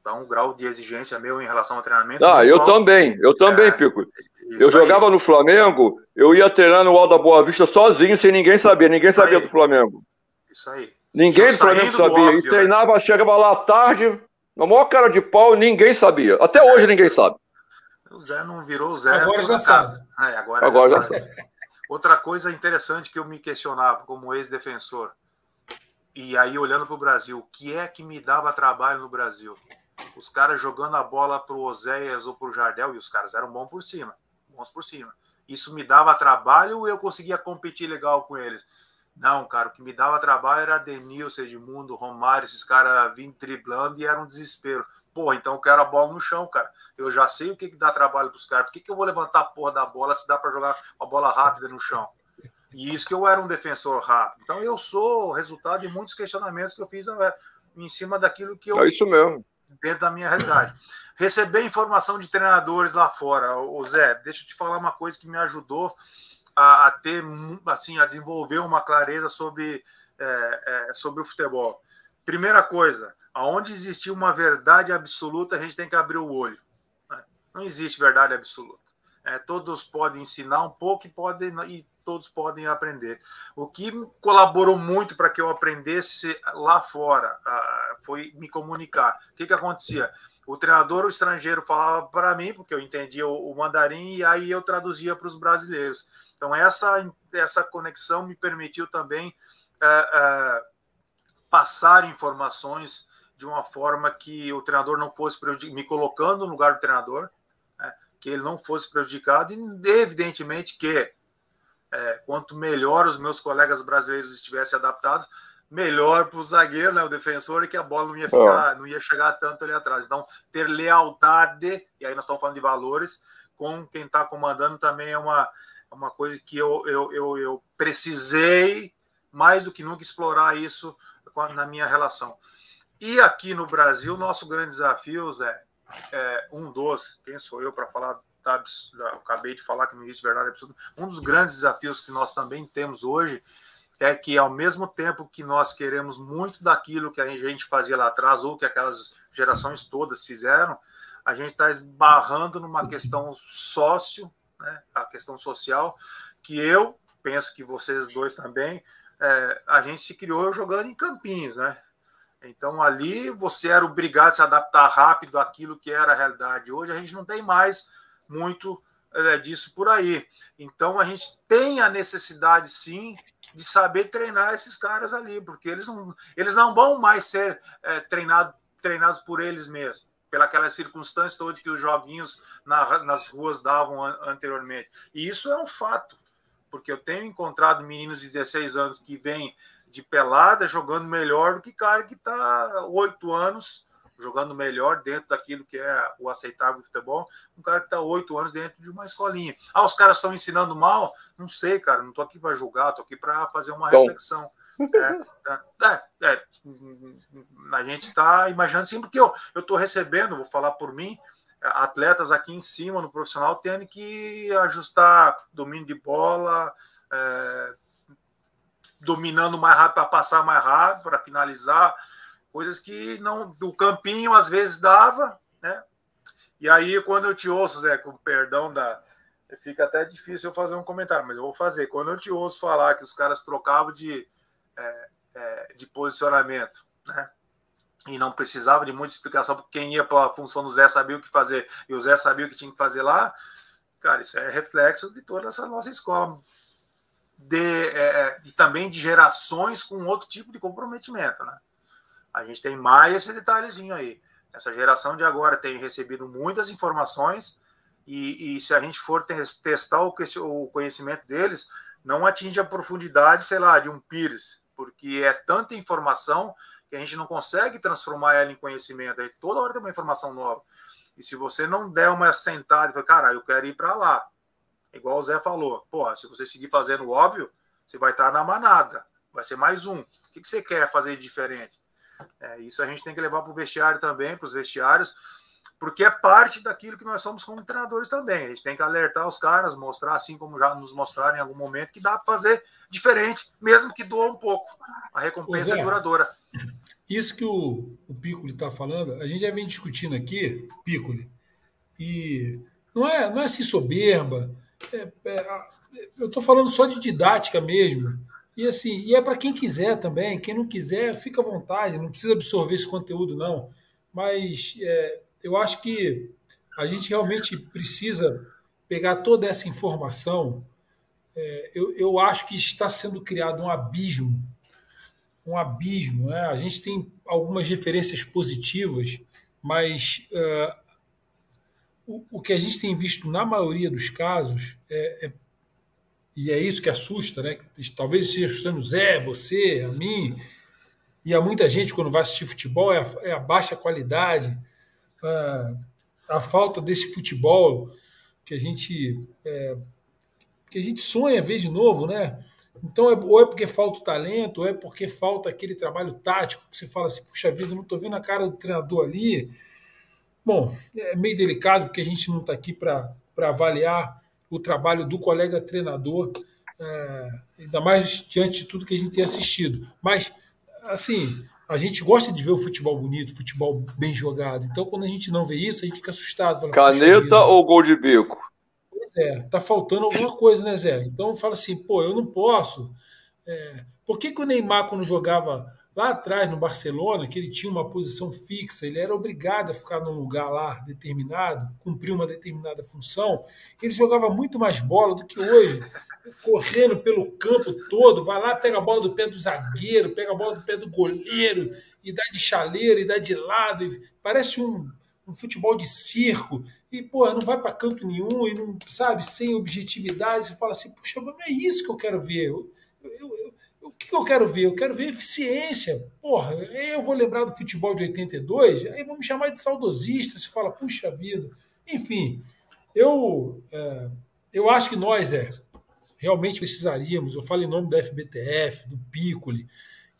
então o grau de exigência meu em relação ao treinamento. Ah, eu também, eu também, é, Pico. Eu jogava aí. no Flamengo, eu ia treinar no Alto da Boa Vista sozinho, sem ninguém saber, ninguém sabia aí. do Flamengo. Isso aí. Ninguém do Flamengo sabia. Do óbvio, e treinava, né? chegava lá à tarde, na maior cara de pau, ninguém sabia. Até hoje ninguém sabe. O Zé não virou o Zé. Agora já sabe. É, agora, agora já, sabe. sabe. Outra coisa interessante que eu me questionava como ex-defensor, e aí olhando para o Brasil, o que é que me dava trabalho no Brasil? Os caras jogando a bola para o Oséias ou para o Jardel, e os caras eram bons por cima, bons por cima. Isso me dava trabalho ou eu conseguia competir legal com eles? Não, cara, o que me dava trabalho era Denilson, Edmundo, Romário, esses caras vindo driblando e era um desespero. Porra, então eu quero a bola no chão, cara. Eu já sei o que, que dá trabalho pros caras. Por que, que eu vou levantar a porra da bola se dá para jogar uma bola rápida no chão? E isso que eu era um defensor rápido. Então eu sou resultado de muitos questionamentos que eu fiz né, em cima daquilo que eu. É isso mesmo. Dentro da minha realidade. Receber informação de treinadores lá fora. Ô Zé, deixa eu te falar uma coisa que me ajudou a, a ter, assim, a desenvolver uma clareza sobre, é, é, sobre o futebol. Primeira coisa, aonde existir uma verdade absoluta, a gente tem que abrir o olho. Né? Não existe verdade absoluta. É, todos podem ensinar um pouco e, podem, e todos podem aprender. O que colaborou muito para que eu aprendesse lá fora uh, foi me comunicar. O que, que acontecia? O treinador o estrangeiro falava para mim, porque eu entendia o, o mandarim, e aí eu traduzia para os brasileiros. Então, essa, essa conexão me permitiu também uh, uh, passar informações de uma forma que o treinador não fosse me colocando no lugar do treinador, né, que ele não fosse prejudicado, e evidentemente que é, quanto melhor os meus colegas brasileiros estivessem adaptados, melhor para o zagueiro, né, o defensor, e que a bola não ia ficar, não ia chegar tanto ali atrás. Então, ter lealdade, e aí nós estamos falando de valores, com quem está comandando também é uma, é uma coisa que eu, eu, eu, eu precisei mais do que nunca explorar isso na minha relação. E aqui no Brasil, nosso grande desafio, Zé, é um dos, quem sou eu para falar, tá, acabei de falar que não existe verdade absoluta, um dos grandes desafios que nós também temos hoje é que, ao mesmo tempo que nós queremos muito daquilo que a gente fazia lá atrás, ou que aquelas gerações todas fizeram, a gente está esbarrando numa questão sócio, né, a questão social, que eu penso que vocês dois também, é, a gente se criou jogando em campinhos, né? Então ali você era obrigado a se adaptar rápido àquilo que era a realidade. Hoje a gente não tem mais muito é, disso por aí. Então a gente tem a necessidade sim de saber treinar esses caras ali, porque eles não, eles não vão mais ser é, treinado, treinados por eles mesmos, pelas circunstâncias todas que os joguinhos na, nas ruas davam an, anteriormente. E isso é um fato, porque eu tenho encontrado meninos de 16 anos que vêm de pelada jogando melhor do que cara que está oito anos jogando melhor dentro daquilo que é o aceitável futebol, um cara que está oito anos dentro de uma escolinha. Ah, os caras estão ensinando mal? Não sei, cara, não estou aqui para julgar, estou aqui para fazer uma Bom. reflexão. É, é, é, a gente está imaginando assim, porque eu estou recebendo, vou falar por mim, atletas aqui em cima no profissional tendo que ajustar domínio de bola, é, dominando mais rápido para passar mais rápido, para finalizar, coisas que não do campinho às vezes dava, né? E aí quando eu te ouço, Zé, com perdão da fica até difícil eu fazer um comentário, mas eu vou fazer. Quando eu te ouço falar que os caras trocavam de, é, é, de posicionamento, né? E não precisava de muita explicação, porque quem ia para a função do Zé sabia o que fazer e o Zé sabia o que tinha que fazer lá. Cara, isso é reflexo de toda essa nossa escola de, é, e também de gerações com outro tipo de comprometimento. Né? A gente tem mais esse detalhezinho aí. Essa geração de agora tem recebido muitas informações e, e se a gente for testar o, conhecimento deles, não atinge a profundidade, sei lá, de um Pires, porque é tanta informação que a gente não consegue transformar ela em conhecimento. Aí toda hora tem uma informação nova. E se você não der uma sentada e falar, cara, eu quero ir para lá, igual o Zé falou, porra, se você seguir fazendo o óbvio, você vai estar na manada, vai ser mais um. O que, que você quer fazer de diferente? É, isso a gente tem que levar para o vestiário também, para os vestiários, porque é parte daquilo que nós somos como treinadores também. A gente tem que alertar os caras, mostrar, assim como já nos mostraram em algum momento, que dá para fazer diferente, mesmo que doa um pouco. A recompensa é duradoura. Isso que o, o Piccoli está falando, a gente já vem discutindo aqui, Piccoli, e não é, não é assim soberba. É, é, eu estou falando só de didática mesmo. E assim, e é para quem quiser também. Quem não quiser, fica à vontade, não precisa absorver esse conteúdo, não. Mas é, eu acho que a gente realmente precisa pegar toda essa informação. É, eu, eu acho que está sendo criado um abismo, um abismo. Né? A gente tem algumas referências positivas, mas uh, o, o, que a gente tem visto na maioria dos casos é, é e é isso que assusta, né? Talvez esteja assustando Zé, você, a mim, e a muita gente quando vai assistir futebol, é a, é a baixa qualidade, a, a falta desse futebol que a gente é, que a gente sonha ver de novo, né? Então, é, ou é porque falta o talento, ou é porque falta aquele trabalho tático que você fala assim, puxa vida, não estou vendo a cara do treinador ali. Bom, é meio delicado porque a gente não está aqui para avaliar o trabalho do colega treinador, é, ainda mais diante de tudo que a gente tem assistido. Mas, assim, a gente gosta de ver o futebol bonito, futebol bem jogado. Então, quando a gente não vê isso, a gente fica assustado. Fala, Caneta ou gol de bico? Pois é, tá faltando alguma coisa, né, Zé? Então, fala assim, pô, eu não posso. É, por que, que o Neymar, quando jogava lá atrás no Barcelona, que ele tinha uma posição fixa, ele era obrigado a ficar num lugar lá determinado, cumprir uma determinada função, ele jogava muito mais bola do que hoje correndo pelo campo todo, vai lá, pega a bola do pé do zagueiro, pega a bola do pé do goleiro, e dá de chaleira, e dá de lado, parece um, um futebol de circo, e, porra, não vai para campo nenhum, e não, sabe, sem objetividade, você fala assim, puxa, mas não é isso que eu quero ver, eu, eu, eu, o que eu quero ver? Eu quero ver eficiência. Porra, eu vou lembrar do futebol de 82, aí vão me chamar de saudosista, se fala, puxa vida. Enfim, eu, é, eu acho que nós, é, realmente precisaríamos, eu falo em nome da FBTF, do Piccoli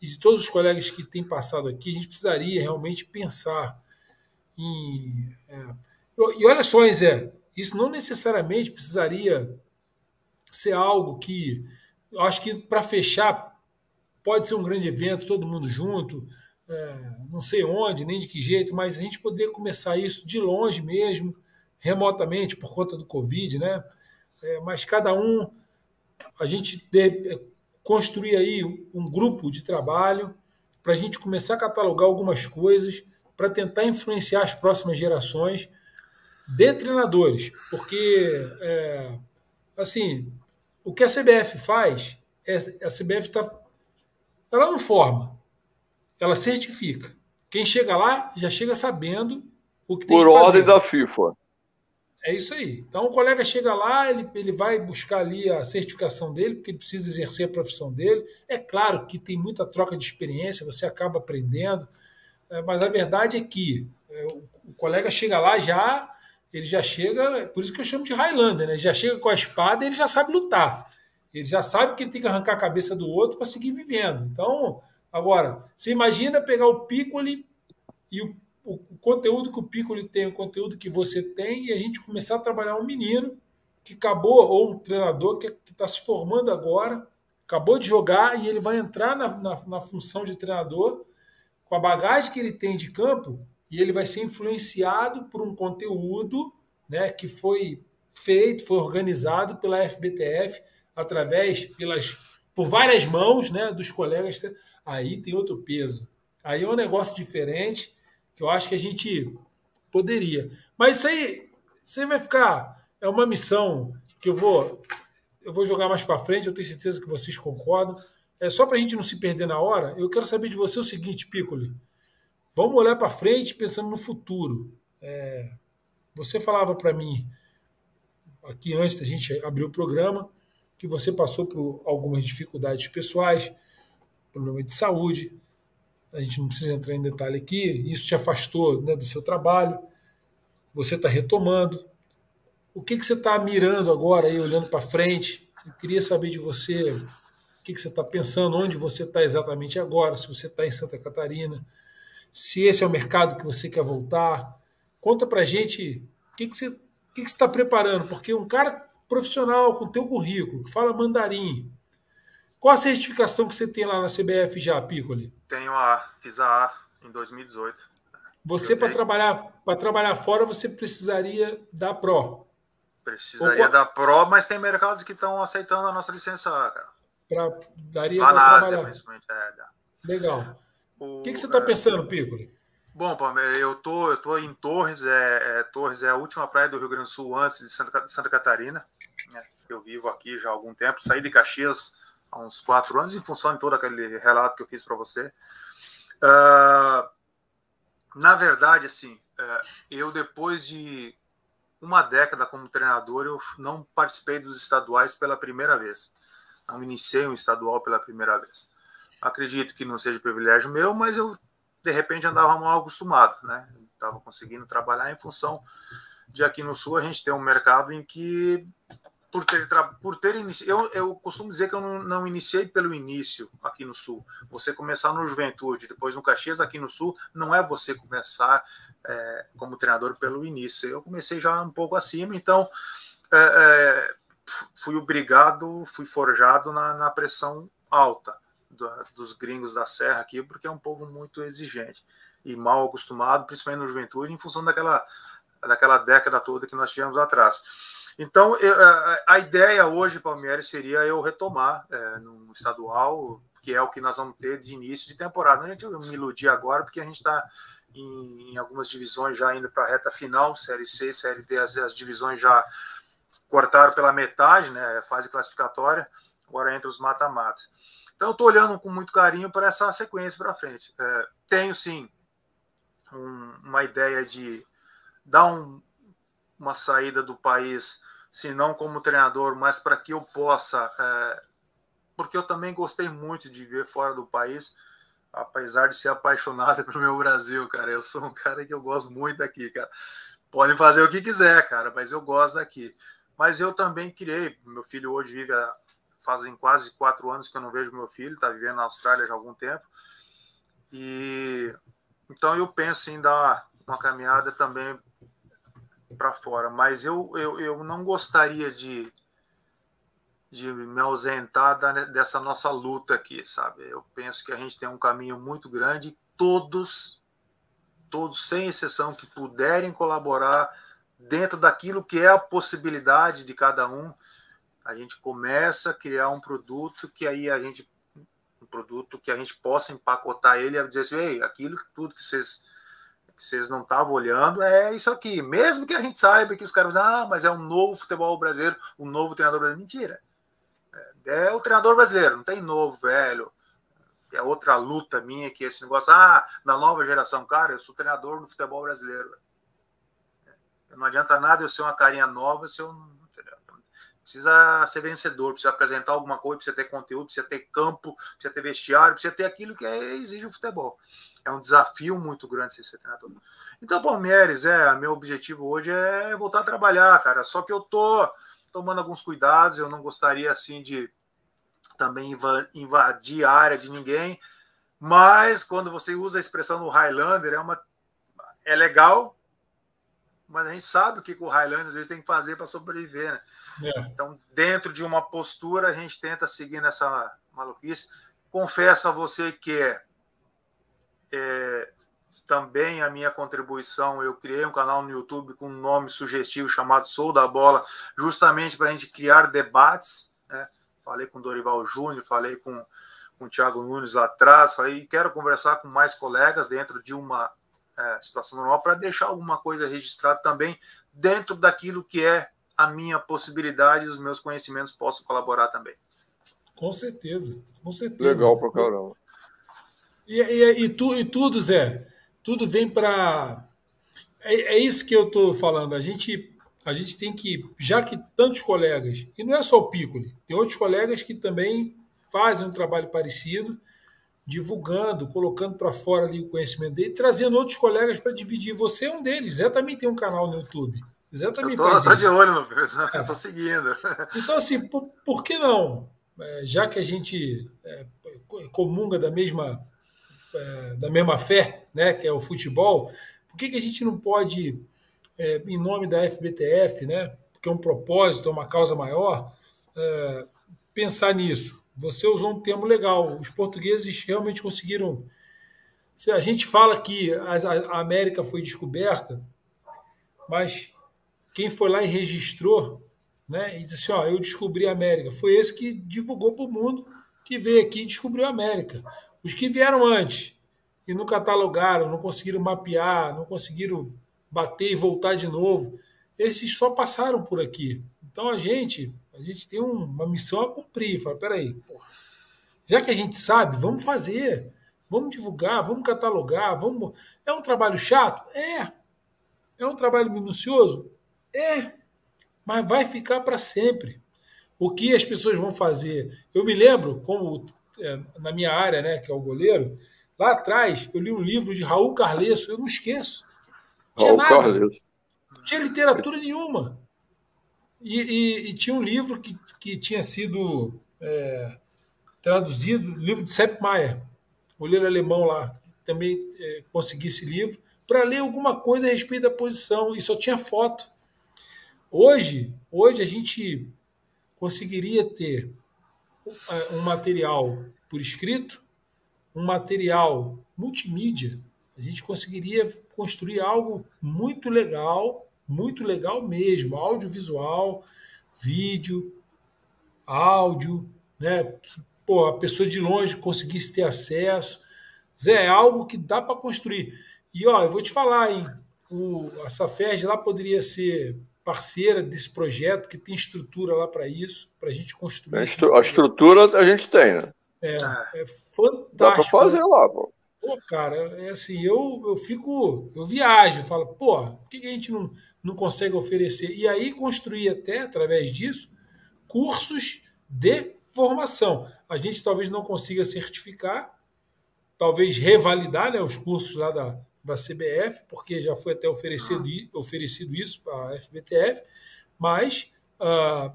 e de todos os colegas que têm passado aqui, a gente precisaria realmente pensar em. É, e olha só, Zé, isso não necessariamente precisaria ser algo que. Eu acho que para fechar, pode ser um grande evento, todo mundo junto, é, não sei onde, nem de que jeito, mas a gente poderia começar isso de longe mesmo, remotamente, por conta do Covid, né? É, mas cada um a gente de, construir aí um grupo de trabalho para a gente começar a catalogar algumas coisas para tentar influenciar as próximas gerações de treinadores, porque é, assim o que a CBF faz é a CBF está ela não forma, ela certifica. Quem chega lá já chega sabendo o que tem Por que fazer. Por ordem da FIFA. É isso aí. Então o colega chega lá, ele, ele vai buscar ali a certificação dele, porque ele precisa exercer a profissão dele. É claro que tem muita troca de experiência, você acaba aprendendo, é, mas a verdade é que é, o, o, colega chega lá já, ele já chega, por isso que eu chamo de Highlander, né? Ele já chega com a espada e ele já sabe lutar. Ele já sabe que ele tem que arrancar a cabeça do outro para seguir vivendo. Então, agora, você imagina pegar o Piccoli e o o, o conteúdo que o Piccoli tem, o conteúdo que você tem, e a gente começar a trabalhar um menino que acabou, ou um treinador que está se formando agora, acabou de jogar e ele vai entrar na, na, na função de treinador com a bagagem que ele tem de campo e ele vai ser influenciado por um conteúdo né, que foi feito, foi organizado pela FBTF através pelas por várias mãos, né, dos colegas. Aí tem outro peso. Aí é um negócio diferente que eu acho que a gente poderia. Mas isso aí, isso aí vai ficar. É uma missão que eu vou, eu vou jogar mais para frente, eu tenho certeza que vocês concordam. É só para a gente não se perder na hora, eu quero saber de você o seguinte, Piccoli. Vamos olhar para frente pensando no futuro. É, você falava para mim, aqui antes da gente abrir o programa, que você passou por algumas dificuldades pessoais, problema de saúde, a gente não precisa entrar em detalhe aqui, isso te afastou né, do seu trabalho, você está retomando. O que, que você está mirando agora, aí, olhando para frente? Eu queria saber de você o que, que você está pensando, onde você está exatamente agora, se você está em Santa Catarina, se esse é o mercado que você quer voltar. Conta para gente o que, que você que, que você está preparando, porque um cara profissional com teu currículo, que fala mandarim, qual a certificação que você tem lá na CBF já, Piccoli? Tenho a, fiz a A em 2018. Você, para trabalhar, trabalhar fora, você precisaria da Pro. Precisaria Ou, da Pro, mas tem mercados que estão aceitando a nossa licença A, cara. Pra, daria para trabalhar. Principalmente. É, Legal. O que, que você está é, pensando, Piccoli? Bom, Palmeiras, eu tô, eu tô em Torres, é, é, Torres é a última praia do Rio Grande do Sul antes de Santa, Santa Catarina. Né? Eu vivo aqui já há algum tempo, saí de Caxias há uns quatro anos, em função de todo aquele relato que eu fiz para você. Uh, na verdade, assim, uh, eu depois de uma década como treinador, eu não participei dos estaduais pela primeira vez. Não iniciei um estadual pela primeira vez. Acredito que não seja privilégio meu, mas eu de repente andava mal acostumado, né? Estava conseguindo trabalhar em função de aqui no Sul a gente tem um mercado em que por ter por ter eu, eu costumo dizer que eu não, não, iniciei pelo início aqui no Sul. Você começar no Juventude, depois no Caxias aqui no Sul, não é você começar é, como treinador pelo início. Eu comecei já um pouco acima, então é, é, fui obrigado, fui forjado na, na pressão alta dos gringos da Serra aqui, porque é um povo muito exigente e mal acostumado, principalmente no juventude, em função daquela, daquela década toda que nós tivemos atrás. Então, eu, a ideia hoje, Palmeiras, seria eu retomar é, no estadual, que é o que nós vamos ter de início de temporada. Não adianta eu me iludir agora, porque a gente está em, em, algumas divisões já indo para a reta final, Série C, Série D, as, as divisões já cortaram pela metade, né, fase classificatória, agora entre os mata-matas. Então, eu estou olhando com muito carinho para essa sequência para frente. É, tenho, sim, um, uma ideia de dar um, uma saída do país, se não como treinador, mas para que eu possa. É, porque eu também gostei muito de ver fora do país, apesar de ser apaixonado pelo meu Brasil, cara. Eu sou um cara que eu gosto muito daqui, cara. Podem fazer o que quiser, cara, mas eu gosto daqui. Mas eu também criei. Meu filho hoje vive a, fazem quase quatro anos que eu não vejo meu filho, está vivendo na Austrália já há algum tempo. E então eu penso em dar uma caminhada também para fora, mas eu, eu, eu não gostaria de, de me ausentar da, dessa nossa luta aqui, sabe? Eu penso que a gente tem um caminho muito grande, todos, todos sem exceção que puderem colaborar dentro daquilo que é a possibilidade de cada um, a gente começa a criar um produto que aí a gente um produto que a gente possa empacotar ele e dizer assim, ei, aquilo tudo que vocês que vocês não estavam olhando é isso aqui. Mesmo que a gente saiba que os caras ah, mas é um novo futebol brasileiro, um novo treinador brasileiro. Mentira. É, é o treinador brasileiro, não tem novo, velho. É outra luta minha que esse negócio, ah, na nova geração, cara, eu sou treinador do futebol brasileiro. Não adianta nada eu ser uma carinha nova se eu não precisa ser vencedor, precisa apresentar alguma coisa, precisa ter conteúdo, precisa ter campo, precisa ter vestiário, precisa ter aquilo que é, exige o futebol. É um desafio muito grande ser treinador. Então, Palmeiras, é, meu objetivo hoje é voltar a trabalhar, cara. Só que eu tô tomando alguns cuidados, eu não gostaria assim de também invadir a área de ninguém, mas quando você usa a expressão no Highlander, é uma é legal, mas a gente sabe o que o Highlander às vezes tem que fazer para sobreviver, né? É. Então, dentro de uma postura, a gente tenta seguir nessa maluquice. Confesso a você que é, também a minha contribuição, eu criei um canal no YouTube com um nome sugestivo chamado Sou da Bola, justamente para a gente criar debates. Né? Falei com Dorival Júnior, falei com, com o Thiago Nunes lá atrás, falei, quero conversar com mais colegas dentro de uma é, situação normal para deixar alguma coisa registrada também dentro daquilo que é a minha possibilidade e os meus conhecimentos possam colaborar também. Com certeza, com certeza. Legal pra caramba. E, e, e, tu, e tudo, Zé, tudo vem para. É, é, isso que eu estou falando. A gente, a gente tem que, já que tantos colegas, e não é só o Piccoli, tem outros colegas que também fazem um trabalho parecido, divulgando, colocando para fora ali o conhecimento dele, trazendo outros colegas para dividir. Você é um deles. Zé também tem um canal no YouTube. Zé também tô, faz tô isso. de olho, no... eu tô seguindo. Então, assim, por, por que não? É, já que a gente é, comunga da mesma, é, da mesma fé, né, que é o futebol, por que, que a gente não pode, é, em nome da FBTF, né, porque é um propósito, é uma causa maior, é, pensar nisso? Você usou um termo legal. Os portugueses realmente conseguiram. A gente fala que a América foi descoberta, mas quem foi lá e registrou, né, e disse assim: Ó, eu descobri a América. Foi esse que divulgou para o mundo, que veio aqui e descobriu a América. Os que vieram antes e não catalogaram, não conseguiram mapear, não conseguiram bater e voltar de novo, esses só passaram por aqui. Então a gente a gente tem um, uma missão a cumprir. Fala, peraí, porra, já que a gente sabe, vamos fazer. Vamos divulgar, vamos catalogar, vamos. É um trabalho chato? É. É um trabalho minucioso? É. Mas vai ficar para sempre. O que as pessoas vão fazer? Eu me lembro, como é, na minha área, né, que é o goleiro, lá atrás eu li um livro de Raul Carlesso, eu não esqueço. Tinha Raul nada. Carlesso. Não tinha literatura nenhuma. E, e, e, tinha um livro que, que tinha sido é, traduzido, livro de Sepp Maier, goleiro alemão lá, também é, consegui esse livro, para ler alguma coisa a respeito da posição, e só tinha foto. Hoje, hoje a gente conseguiria ter é, um material por escrito, um material multimídia, a gente conseguiria construir algo muito legal muito legal mesmo, audiovisual, vídeo, áudio, né? Que, pô, a pessoa de longe conseguisse ter acesso. Zé, é algo que dá para construir. E ó, eu vou te falar, hein? O, a Safed lá poderia ser parceira desse projeto, que tem estrutura lá para isso, para a gente construir. A, estrutura a gente tem, né? É, é fantástico. Dá para fazer lá, pô. Pô, cara, é assim, eu, eu fico, eu viajo, falo, pô, por que, que a gente não, não consegue oferecer? E aí construir até, através disso, cursos de formação. A gente talvez não consiga certificar, talvez revalidar né, os cursos lá da, da CBF, porque já foi até oferecido, oferecido isso a FBTF, mas ah,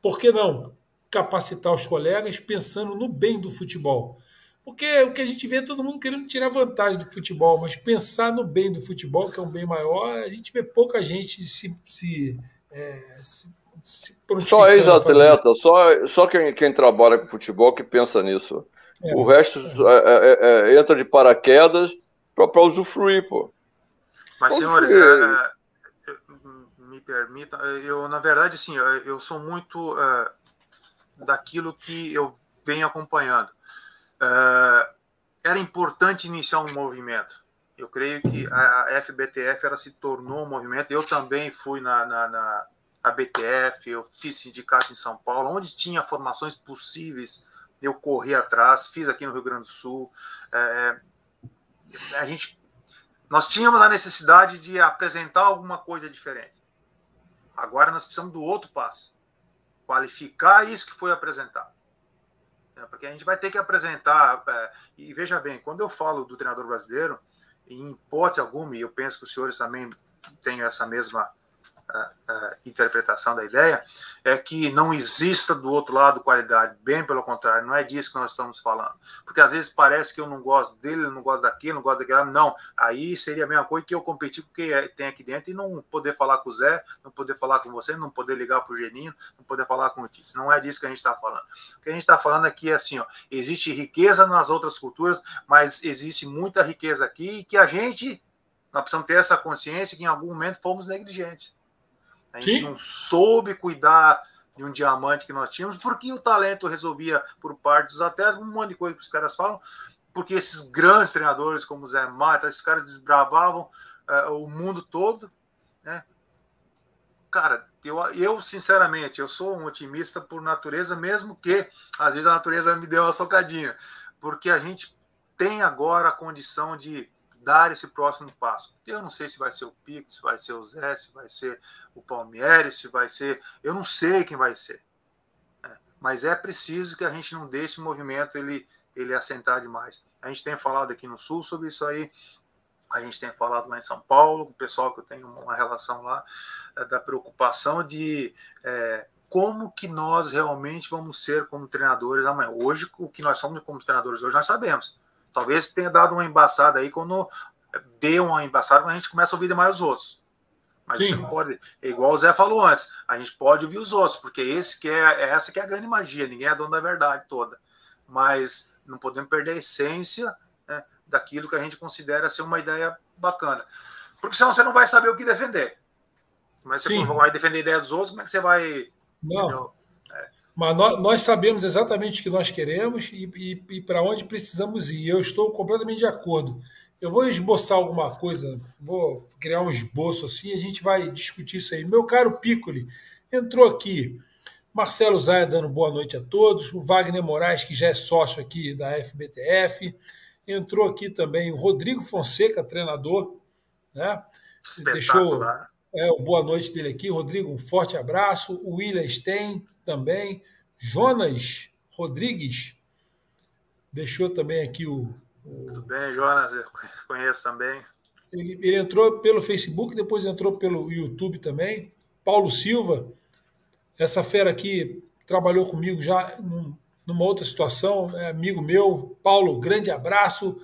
por que não capacitar os colegas pensando no bem do futebol? Porque o que a gente vê é todo mundo querendo tirar vantagem do futebol, mas pensar no bem do futebol, que é um bem maior, a gente vê pouca gente se, se, é, se, se Só ex-atleta, só, só quem, quem trabalha com futebol que pensa nisso. É, o resto é. é, é, é entra de paraquedas para usufruir, pô. Mas, senhores, é, me permita, eu, na verdade, assim, eu sou muito daquilo que eu venho acompanhando uh, era importante iniciar um movimento. Eu creio que a FBTF ela se tornou um movimento. Eu também fui na, na, na a BTF, eu fiz sindicato em São Paulo, onde tinha formações possíveis, eu corri atrás, fiz aqui no Rio Grande do Sul. É, a gente, nós tínhamos a necessidade de apresentar alguma coisa diferente. Agora nós precisamos do outro passo, qualificar isso que foi apresentado. Né? Porque a gente vai ter que apresentar. É, e veja bem, quando eu falo do treinador brasileiro, em hipótese alguma, e eu penso que os senhores também têm essa mesma interpretação da ideia é que não exista do outro lado qualidade, bem pelo contrário, não é disso que nós estamos falando. Porque às vezes parece que eu não gosto dele, não gosto daquilo, não gosto daquilo, não. Aí seria a mesma coisa que eu competir com o que é, tem aqui dentro e não poder falar com o Zé, não poder falar com você, não poder ligar para o Geninho, não poder falar com o Tito. Não é disso que a gente está falando. O que a gente está falando aqui é assim: ó, existe riqueza nas outras culturas, mas existe muita riqueza aqui que a gente. Nós precisamos ter essa consciência que em algum momento fomos negligentes. A gente Sim. não soube cuidar de um diamante que nós tínhamos, porque o talento resolvia por parte dos atletas, um monte de coisa que os caras falam, porque esses grandes treinadores como o Zé Mata, esses caras desbravavam uh, o mundo todo, né? Cara, eu, eu sinceramente, eu sou um otimista por natureza, mesmo que às vezes a natureza me dê uma socadinha, porque a gente tem agora a condição de dar esse próximo passo. Eu não sei se vai ser o Pico, se vai ser o Zé, se vai ser o Palmeiras, se vai ser. Eu não sei quem vai ser. É, mas é preciso que a gente não deixe o movimento ele ele assentar demais. A gente tem falado aqui no Sul sobre isso aí, a gente tem falado lá em São Paulo, com o pessoal que eu tenho uma relação lá, é, da preocupação de é, como que nós realmente vamos ser como treinadores amanhã. Hoje, o que nós somos como treinadores hoje, nós sabemos. Talvez tenha dado uma embaçada aí, quando deu uma embaçada, quando a gente começa a ouvir demais os outros. Mas Sim. você não pode, é igual o Zé falou antes, a gente pode ouvir os outros, porque esse que é, essa que é a grande magia, ninguém é dono da verdade toda. Mas não podemos perder a essência né, daquilo que a gente considera ser uma ideia bacana. Porque senão você não vai saber o que defender. Mas você vai defender a ideia dos outros, como é que você vai. Não. É. Mas nós, nós, sabemos exatamente o que nós queremos e, e, e para onde precisamos ir. Eu estou completamente de acordo. Eu vou esboçar alguma coisa, vou criar um esboço assim, a gente vai discutir isso aí. Meu caro Piccoli, entrou aqui Marcelo Zaia dando boa noite a todos, o Wagner Moraes, que já é sócio aqui da FBTF, entrou aqui também o Rodrigo Fonseca, treinador, né? Deixou é, boa noite dele aqui. Rodrigo, um forte abraço. O William Stein também. Jonas Rodrigues deixou também aqui o. o... Tudo bem, Jonas, eu conheço também. Ele, ele entrou pelo Facebook, depois entrou pelo YouTube também. Paulo Silva essa fera aqui trabalhou comigo já num, numa outra situação, é amigo meu. Paulo, grande abraço.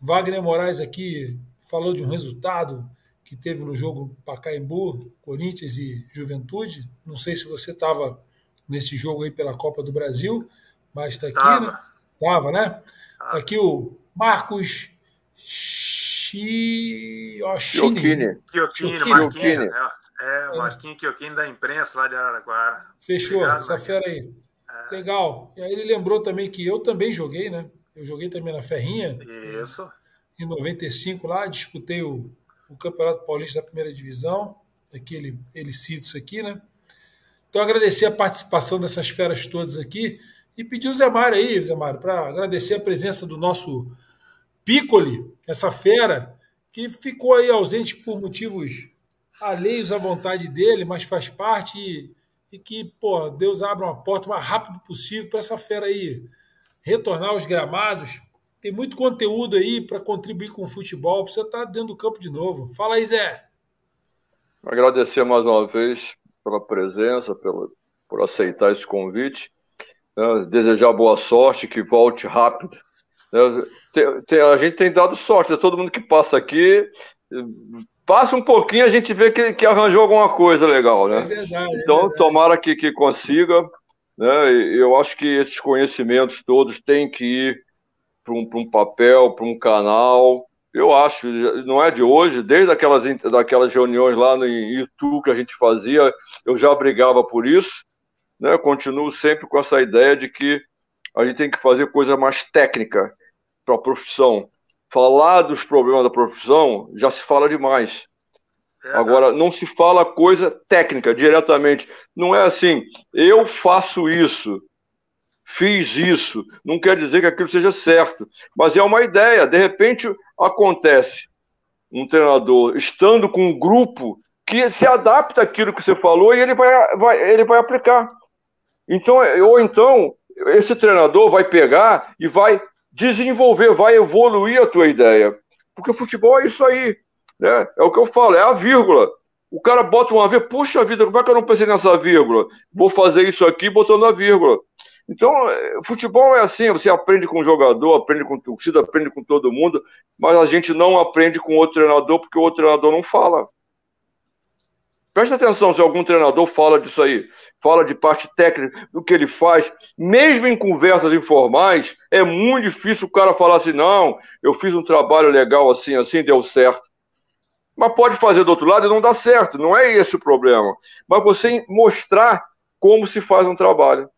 Wagner Moraes aqui falou de um resultado que teve no jogo Pacaembu, Corinthians e Juventude. Não sei se você estava nesse jogo aí pela Copa do Brasil, mas está aqui, né? Estava, né? Tá aqui o Marcos Chi... Chiocchini. Chiocchini, é, o Marquinhos Quioquini da imprensa lá de Araraquara. Fechou, Obrigado, essa fera aí. É. Legal. E aí ele lembrou também que eu também joguei, né? Eu joguei também na Ferrinha. Isso. Em 95 lá, disputei o, o Campeonato Paulista da Primeira Divisão. Aqui ele, ele cita isso aqui, né? Então agradecer a participação dessas feras todas aqui e pedir o Zé Mário aí, Zé Mário, para agradecer a presença do nosso Piccoli, essa fera que ficou aí ausente por motivos alheios à vontade dele, mas faz parte e, e que, pô, Deus abra uma porta o mais rápido possível para essa fera aí retornar aos gramados. Tem muito conteúdo aí para contribuir com o futebol, precisa estar tá dentro do campo de novo. Fala aí, Zé. Agradecer mais uma vez pela presença, pelo, por aceitar esse convite. Né? Desejar boa sorte, que volte rápido. Né? Tem, tem, a gente tem dado sorte, né? todo mundo que passa aqui passa um pouquinho, a gente vê que, que arranjou alguma coisa legal, né? É verdade. É então, é verdade. tomara que, que consiga. Né? Eu acho que esses conhecimentos todos têm que ir para um, um papel, para um canal. Eu acho, não é de hoje, desde aquelas, daquelas reuniões lá no YouTube que a gente fazia, eu já brigava por isso. Né? Eu continuo sempre com essa ideia de que a gente tem que fazer coisa mais técnica para a profissão falar dos problemas da profissão já se fala demais. É, Agora, não se fala coisa técnica diretamente. Não é assim, eu faço isso, fiz isso. Não quer dizer que aquilo seja certo, mas é uma ideia. De repente, acontece um treinador estando com um grupo que se adapta àquilo que você falou e ele vai, vai, ele vai aplicar. Então, ou então, esse treinador vai pegar e vai desenvolver, vai evoluir a tua ideia. Porque o futebol é isso aí. Né? É o que eu falo, é a vírgula. O cara bota uma vírgula, puxa vida, como é que eu não pensei nessa vírgula? Vou fazer isso aqui botando a vírgula. Então, é, futebol é assim, você aprende com o jogador, aprende com o torcida, aprende com todo mundo, mas a gente não aprende com outro treinador porque o outro treinador não fala. Presta atenção se algum treinador fala disso aí fala de parte técnica do que ele faz, mesmo em conversas informais, é muito difícil o cara falar assim: não, eu fiz um trabalho legal assim, assim, deu certo. Mas pode fazer do outro lado e não dá certo, não é esse o problema. Mas você mostrar como se faz um trabalho.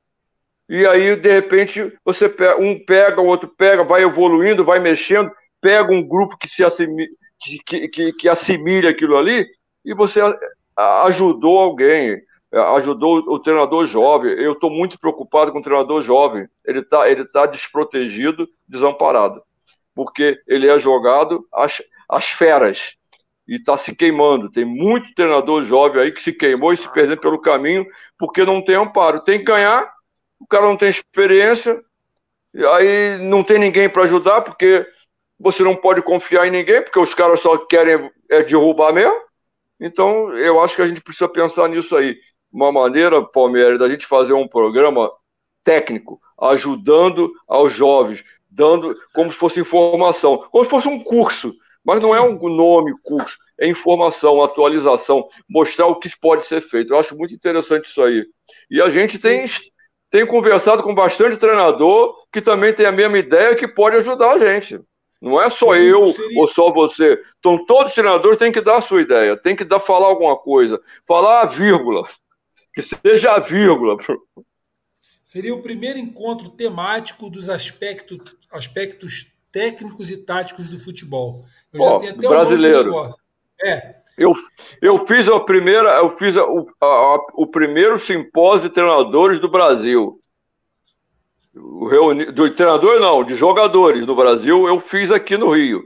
E aí, de repente, você pega, um pega, o outro pega, vai evoluindo, vai mexendo, pega um grupo que se assimile, que, que, que assimile aquilo ali, e você ajudou alguém. Ajudou o treinador jovem. Eu estou muito preocupado com o treinador jovem. Ele está ele tá desprotegido, desamparado, porque ele é jogado às, às feras e está se queimando. Tem muito treinador jovem aí que se queimou e se perdeu pelo caminho porque não tem amparo. Tem que ganhar, o cara não tem experiência, aí não tem ninguém para ajudar, porque você não pode confiar em ninguém, porque os caras só querem é, derrubar mesmo. Então, eu acho que a gente precisa pensar nisso aí. Uma maneira, Palmeiras, da gente fazer um programa técnico, ajudando aos jovens, dando como se fosse informação, como se fosse um curso, mas não é um nome curso, é informação, atualização, mostrar o que pode ser feito. Eu acho muito interessante isso aí. E a gente tem, tem conversado com bastante treinador que também tem a mesma ideia que pode ajudar a gente. Não é só eu seria... ou só você. Então, todos os treinadores têm que dar a sua ideia, tem que dar, falar alguma coisa, falar a vírgula, que seja a vírgula. Seria o primeiro encontro temático dos aspectos, aspectos técnicos e táticos do futebol. Eu já tenho até brasileiro. Um é. Eu, eu fiz a primeira, eu fiz a, a, o primeiro simpósio de treinadores do Brasil reuni... do treinador não, de jogadores no Brasil, eu fiz aqui no Rio.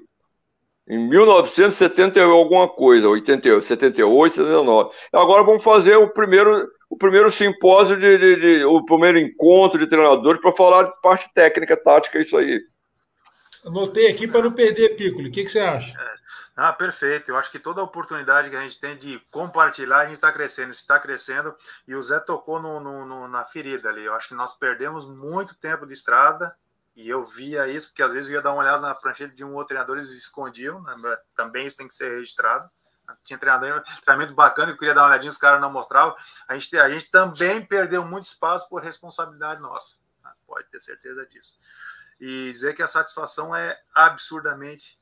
Em 1970 e alguma coisa, 80, 78, 79. Agora vamos fazer o primeiro, o primeiro simpósio, de, de, de o primeiro encontro de treinadores para falar de parte técnica, tática, isso aí. Anotei aqui para não perder, Piccolo. O que, que você acha? É. Ah, perfeito. Eu acho que toda a oportunidade que a gente tem de compartilhar, a gente está crescendo, está crescendo. E o Zé tocou no, no, no, na ferida ali. Eu acho que nós perdemos muito tempo de estrada. E eu via isso, porque às vezes eu ia dar uma olhada na prancheta de um outro treinador, eles escondiam. Né? Também isso tem que ser registrado. Tinha treinador, treinamento bacana, eu queria dar uma olhadinha, os caras não mostravam. A gente, a gente também perdeu muito espaço por responsabilidade nossa. Tá? Pode ter certeza disso. E dizer que a satisfação é absurdamente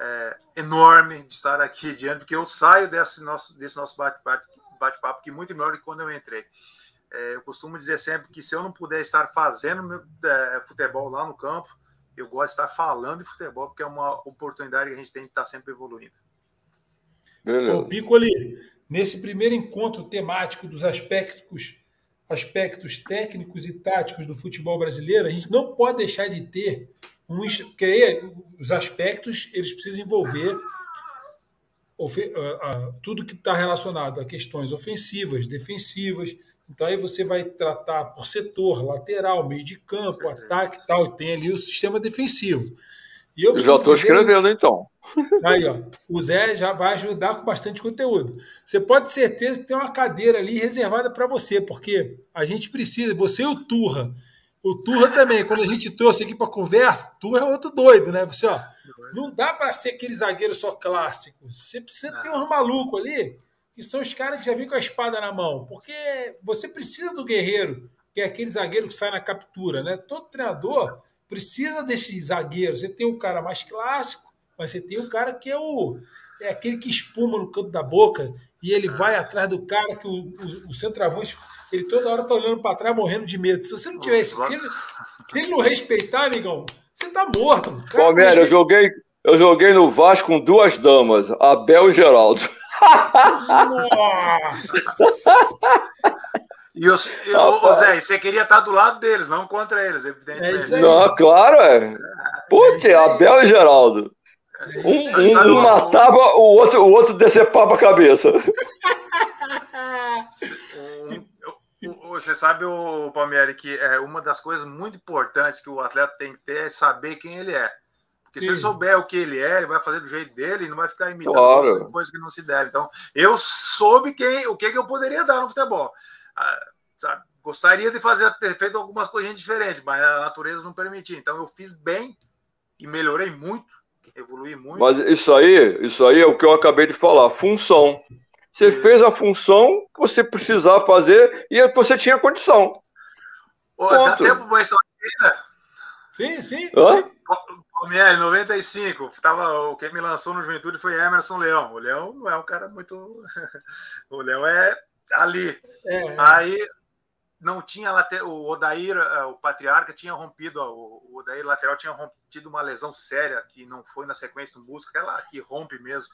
é, enorme de estar aqui diante, porque eu saio desse nosso, desse nosso bate-papo bate que muito melhor do que quando eu entrei. É, eu costumo dizer sempre que se eu não puder estar fazendo meu, é, futebol lá no campo, eu gosto de estar falando de futebol, porque é uma oportunidade que a gente tem de estar sempre evoluindo. Ô, Piccoli, nesse primeiro encontro temático dos aspectos, aspectos técnicos e táticos do futebol brasileiro, a gente não pode deixar de ter porque aí, os aspectos eles precisam envolver tudo que está relacionado a questões ofensivas, defensivas. Então aí você vai tratar por setor, lateral, meio de campo, ataque e tal, e tem ali o sistema defensivo. E eu, já estou escrevendo então. Aí, ó, o Zé já vai ajudar com bastante conteúdo. Você pode ter certeza que tem uma cadeira ali reservada para você, porque a gente precisa, você e o Turra, o Turra também, quando a gente trouxe aqui para conversa, Turra é outro doido, né? Você, ó, não dá para ser aquele zagueiro só clássico. Você precisa ter uns malucos ali, que são os caras que já vêm com a espada na mão. Porque você precisa do guerreiro, que é aquele zagueiro que sai na captura, né? Todo treinador precisa desse zagueiro. Você tem um cara mais clássico, mas você tem um cara que é o é aquele que espuma no canto da boca e ele vai atrás do cara que o, o, o centroavante ele toda hora tá olhando para trás, morrendo de medo. Se você não tiver esse, se, ele, se ele não respeitar, amigão, você tá morto. Palmeiras, eu joguei, eu joguei no Vasco com duas damas, Abel e Geraldo. Nossa! E o, o, Zé, você queria estar do lado deles, não contra eles, evidentemente. É não, claro, é. Putz, é Abel e Geraldo. É um, um, um matava, o outro, o outro decepava a cabeça. Você sabe, o Palmieri, que é uma das coisas muito importantes que o atleta tem que ter é saber quem ele é. Porque Sim. se ele souber o que ele é, ele vai fazer do jeito dele e não vai ficar imitando claro. coisas que não se deve. Então, eu soube quem, o que, que eu poderia dar no futebol. Ah, sabe? Gostaria de fazer, ter feito algumas coisinhas diferentes, mas a natureza não permitia. Então, eu fiz bem e melhorei muito, evolui muito. Mas isso aí, isso aí é o que eu acabei de falar, função. Você fez a função que você precisava fazer e você tinha condição. Ô, dá tempo para história ainda? Sim, sim. Hã? Palmieri, 95. Tava, quem me lançou no Juventude foi Emerson Leão. O Leão não é um cara muito. o Leão é ali. É, é. Aí não tinha o Odair, eh, o patriarca, tinha rompido, o Odair lateral tinha rompido uma lesão séria que não foi na sequência do busca, aquela que rompe mesmo.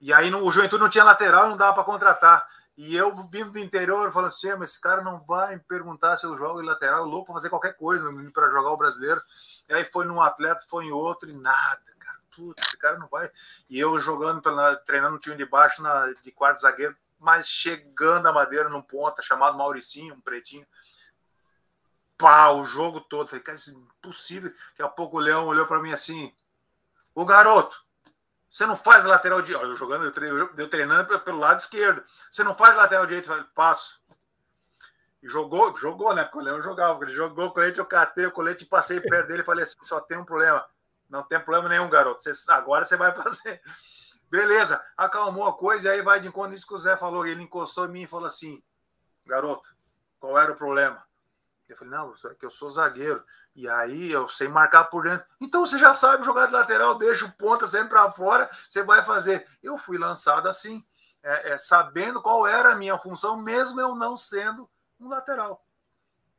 E aí no, o Juventude não tinha lateral, não dava para contratar. E eu vindo do interior, falando assim, mas esse cara não vai me perguntar se eu jogo em lateral, louco para fazer qualquer coisa para jogar o brasileiro. E aí foi num atleta, foi em outro e nada, cara. Putz, esse cara não vai. E eu jogando, treinando no time de baixo, na, de quarto zagueiro, mas chegando a madeira num ponta, chamado Mauricinho, um pretinho. pá, o jogo todo. Falei, cara, isso é impossível. Daqui a pouco o Leão olhou para mim assim: Ô garoto, você não faz lateral direito. Eu jogando, eu, treinando, eu treinando pelo lado esquerdo. Você não faz lateral direito? Eu faço. E jogou, jogou, né? Porque o Leão jogava. Ele jogou o colete, eu catei o colete e passei perto dele e falei assim: só tem um problema. Não tem problema nenhum, garoto. Agora você vai fazer. Beleza, acalmou a coisa, e aí vai de encontro nisso que o Zé falou. Ele encostou em mim e falou assim: garoto, qual era o problema? Eu falei, não, é que eu sou zagueiro. E aí eu sei marcar por dentro. Então você já sabe jogar de lateral, deixa o ponta sempre para fora, você vai fazer. Eu fui lançado assim, é, é, sabendo qual era a minha função, mesmo eu não sendo um lateral.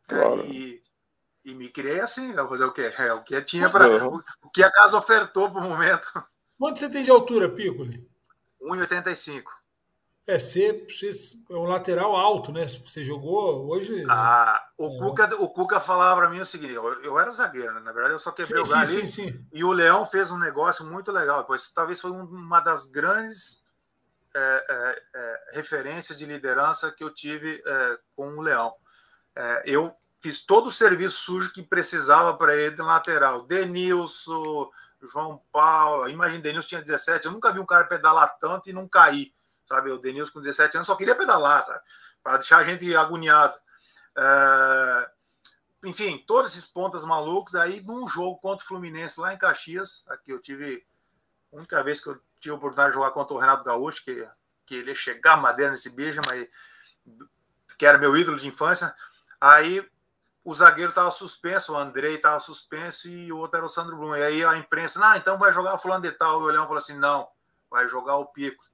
Claro. E, e me criei assim, vou fazer o quê? É o que tinha para. Uhum. O que a casa ofertou para o momento. Quanto você tem de altura, Piccoli? 1,85. É, você, é um lateral alto, né? Você jogou hoje. Ah, o, é. Cuca, o Cuca falava para mim o seguinte: eu, eu, era zagueiro, né? na verdade eu só quebrei sim, o galho. Sim, sim, sim. E o Leão fez um negócio muito legal. Pois talvez foi uma das grandes é, é, é, referências de liderança que eu tive é, com o Leão. É, eu fiz todo o serviço sujo que precisava para ele no lateral. Denilson, João Paulo. Imagina, Denilson tinha 17. Eu nunca vi um cara pedalar tanto e não cair sabe? O Denilson com 17 anos só queria pedalar? Para deixar a gente agoniado. É... Enfim, todos esses pontas malucos. Aí, num jogo contra o Fluminense lá em Caxias, aqui eu tive. A única vez que eu tive a oportunidade de jogar contra o Renato Gaúcho, que, que ele ia chegar madeira nesse bicho, mas que era meu ídolo de infância. Aí o zagueiro estava suspenso, o Andrei estava suspenso e o outro era o Sandro Blum. E aí a imprensa, ah, então vai jogar o fulano de tal. O Leão falou assim: não, vai jogar o Pico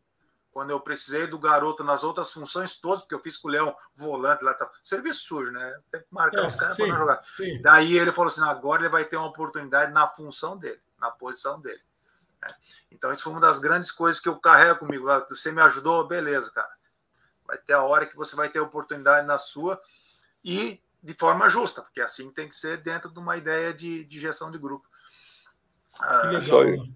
quando eu precisei do garoto nas outras funções todas, porque eu fiz com o Leão volante lá, tá, serviço sujo, né? Tem que marcar é, os caras para não jogar. Sim. Daí ele falou assim: agora ele vai ter uma oportunidade na função dele, na posição dele. Né? Então, isso foi uma das grandes coisas que eu carrego comigo. Ah, você me ajudou, beleza, cara. Vai ter a hora que você vai ter oportunidade na sua e de forma justa, porque assim tem que ser dentro de uma ideia de, de gestão de grupo. Que ah, legal, ah,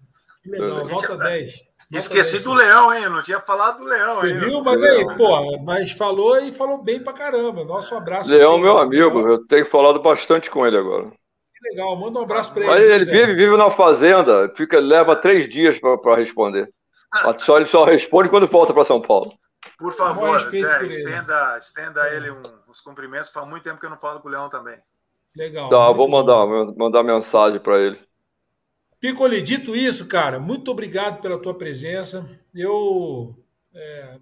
que legal. Volta 10. Esqueci do Leão, hein? Eu não tinha falado do Leão. Você viu? Mas aí, pô, mas falou e falou bem pra caramba. Nosso abraço. Leão, aqui, meu amigo, eu tenho falado bastante com ele agora. Que legal, manda um abraço pra ele. Mas ele vive, vive na fazenda, fica, leva três dias para responder. Só, ele só responde quando volta para São Paulo. Por favor, Zé, estenda, estenda a ele um, os cumprimentos. Faz muito tempo que eu não falo com o Leão também. Legal. Tá, vou mandar, mandar mensagem para ele. Piccoli, dito isso, cara, muito obrigado pela tua presença. Eu é,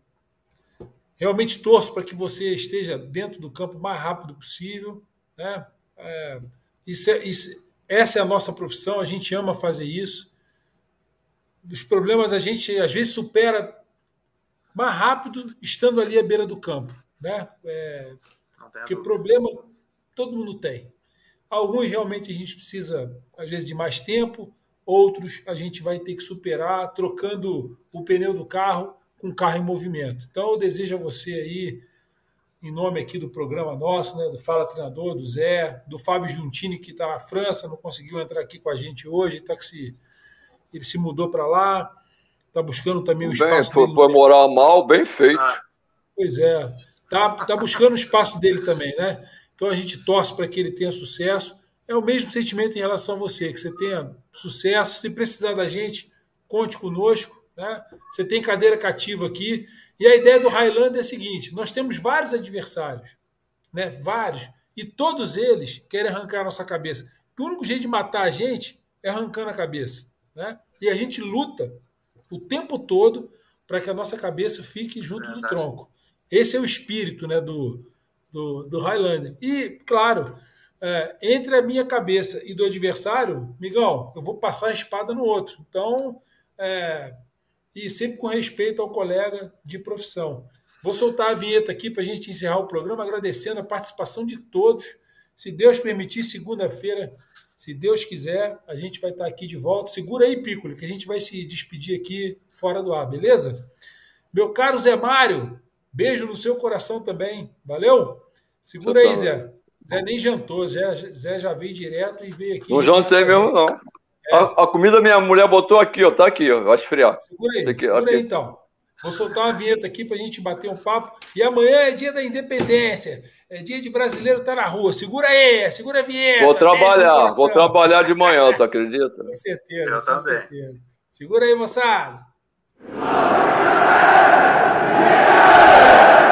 realmente torço para que você esteja dentro do campo o mais rápido possível. Né? É, isso é, isso, essa é a nossa profissão, a gente ama fazer isso. Os problemas a gente às vezes supera mais rápido estando ali à beira do campo. Né? É, porque problema todo mundo tem. Alguns realmente a gente precisa, às vezes, de mais tempo, outros a gente vai ter que superar trocando o pneu do carro com o carro em movimento. Então eu desejo a você aí, em nome aqui do programa nosso, né, do Fala Treinador, do Zé, do Fábio Giuntini, que está na França, não conseguiu entrar aqui com a gente hoje, tá que se, ele se mudou para lá, está buscando também o espaço bem, dele. Foi morar mal, bem feito. Ah. Pois é, tá, tá buscando o espaço dele também, né? Então a gente torce para que ele tenha sucesso é o mesmo sentimento em relação a você, que você tenha sucesso. Se precisar da gente, conte conosco. Né? Você tem cadeira cativa aqui. E a ideia do Highlander é a seguinte: nós temos vários adversários, né? vários, e todos eles querem arrancar a nossa cabeça. o único jeito de matar a gente é arrancando a cabeça. Né? E a gente luta o tempo todo para que a nossa cabeça fique junto do tronco. Esse é o espírito né, do, do, do Highlander. E, claro, é, entre a minha cabeça e do adversário, migão, eu vou passar a espada no outro. Então, é, e sempre com respeito ao colega de profissão. Vou soltar a vinheta aqui para a gente encerrar o programa, agradecendo a participação de todos. Se Deus permitir, segunda-feira, se Deus quiser, a gente vai estar aqui de volta. Segura aí, Piccolo, que a gente vai se despedir aqui fora do ar, beleza? Meu caro Zé Mário, beijo no seu coração também. Valeu? Segura aí, Zé. Zé nem jantou, Zé, Zé já veio direto e veio aqui. Não jantei mesmo, não. É. A, a, comida minha mulher botou aqui, ó, tá aqui, ó, vai esfriar. Segura aí, aqui, segura aqui. aí então. Vou soltar uma vinheta aqui para a gente bater um papo. E amanhã é dia da independência. É dia de brasileiro tá na rua. Segura aí, segura a vinheta. Vou trabalhar, vou trabalhar de manhã, tu acredita? Com certeza. Eu com também. certeza. Segura aí, moçada.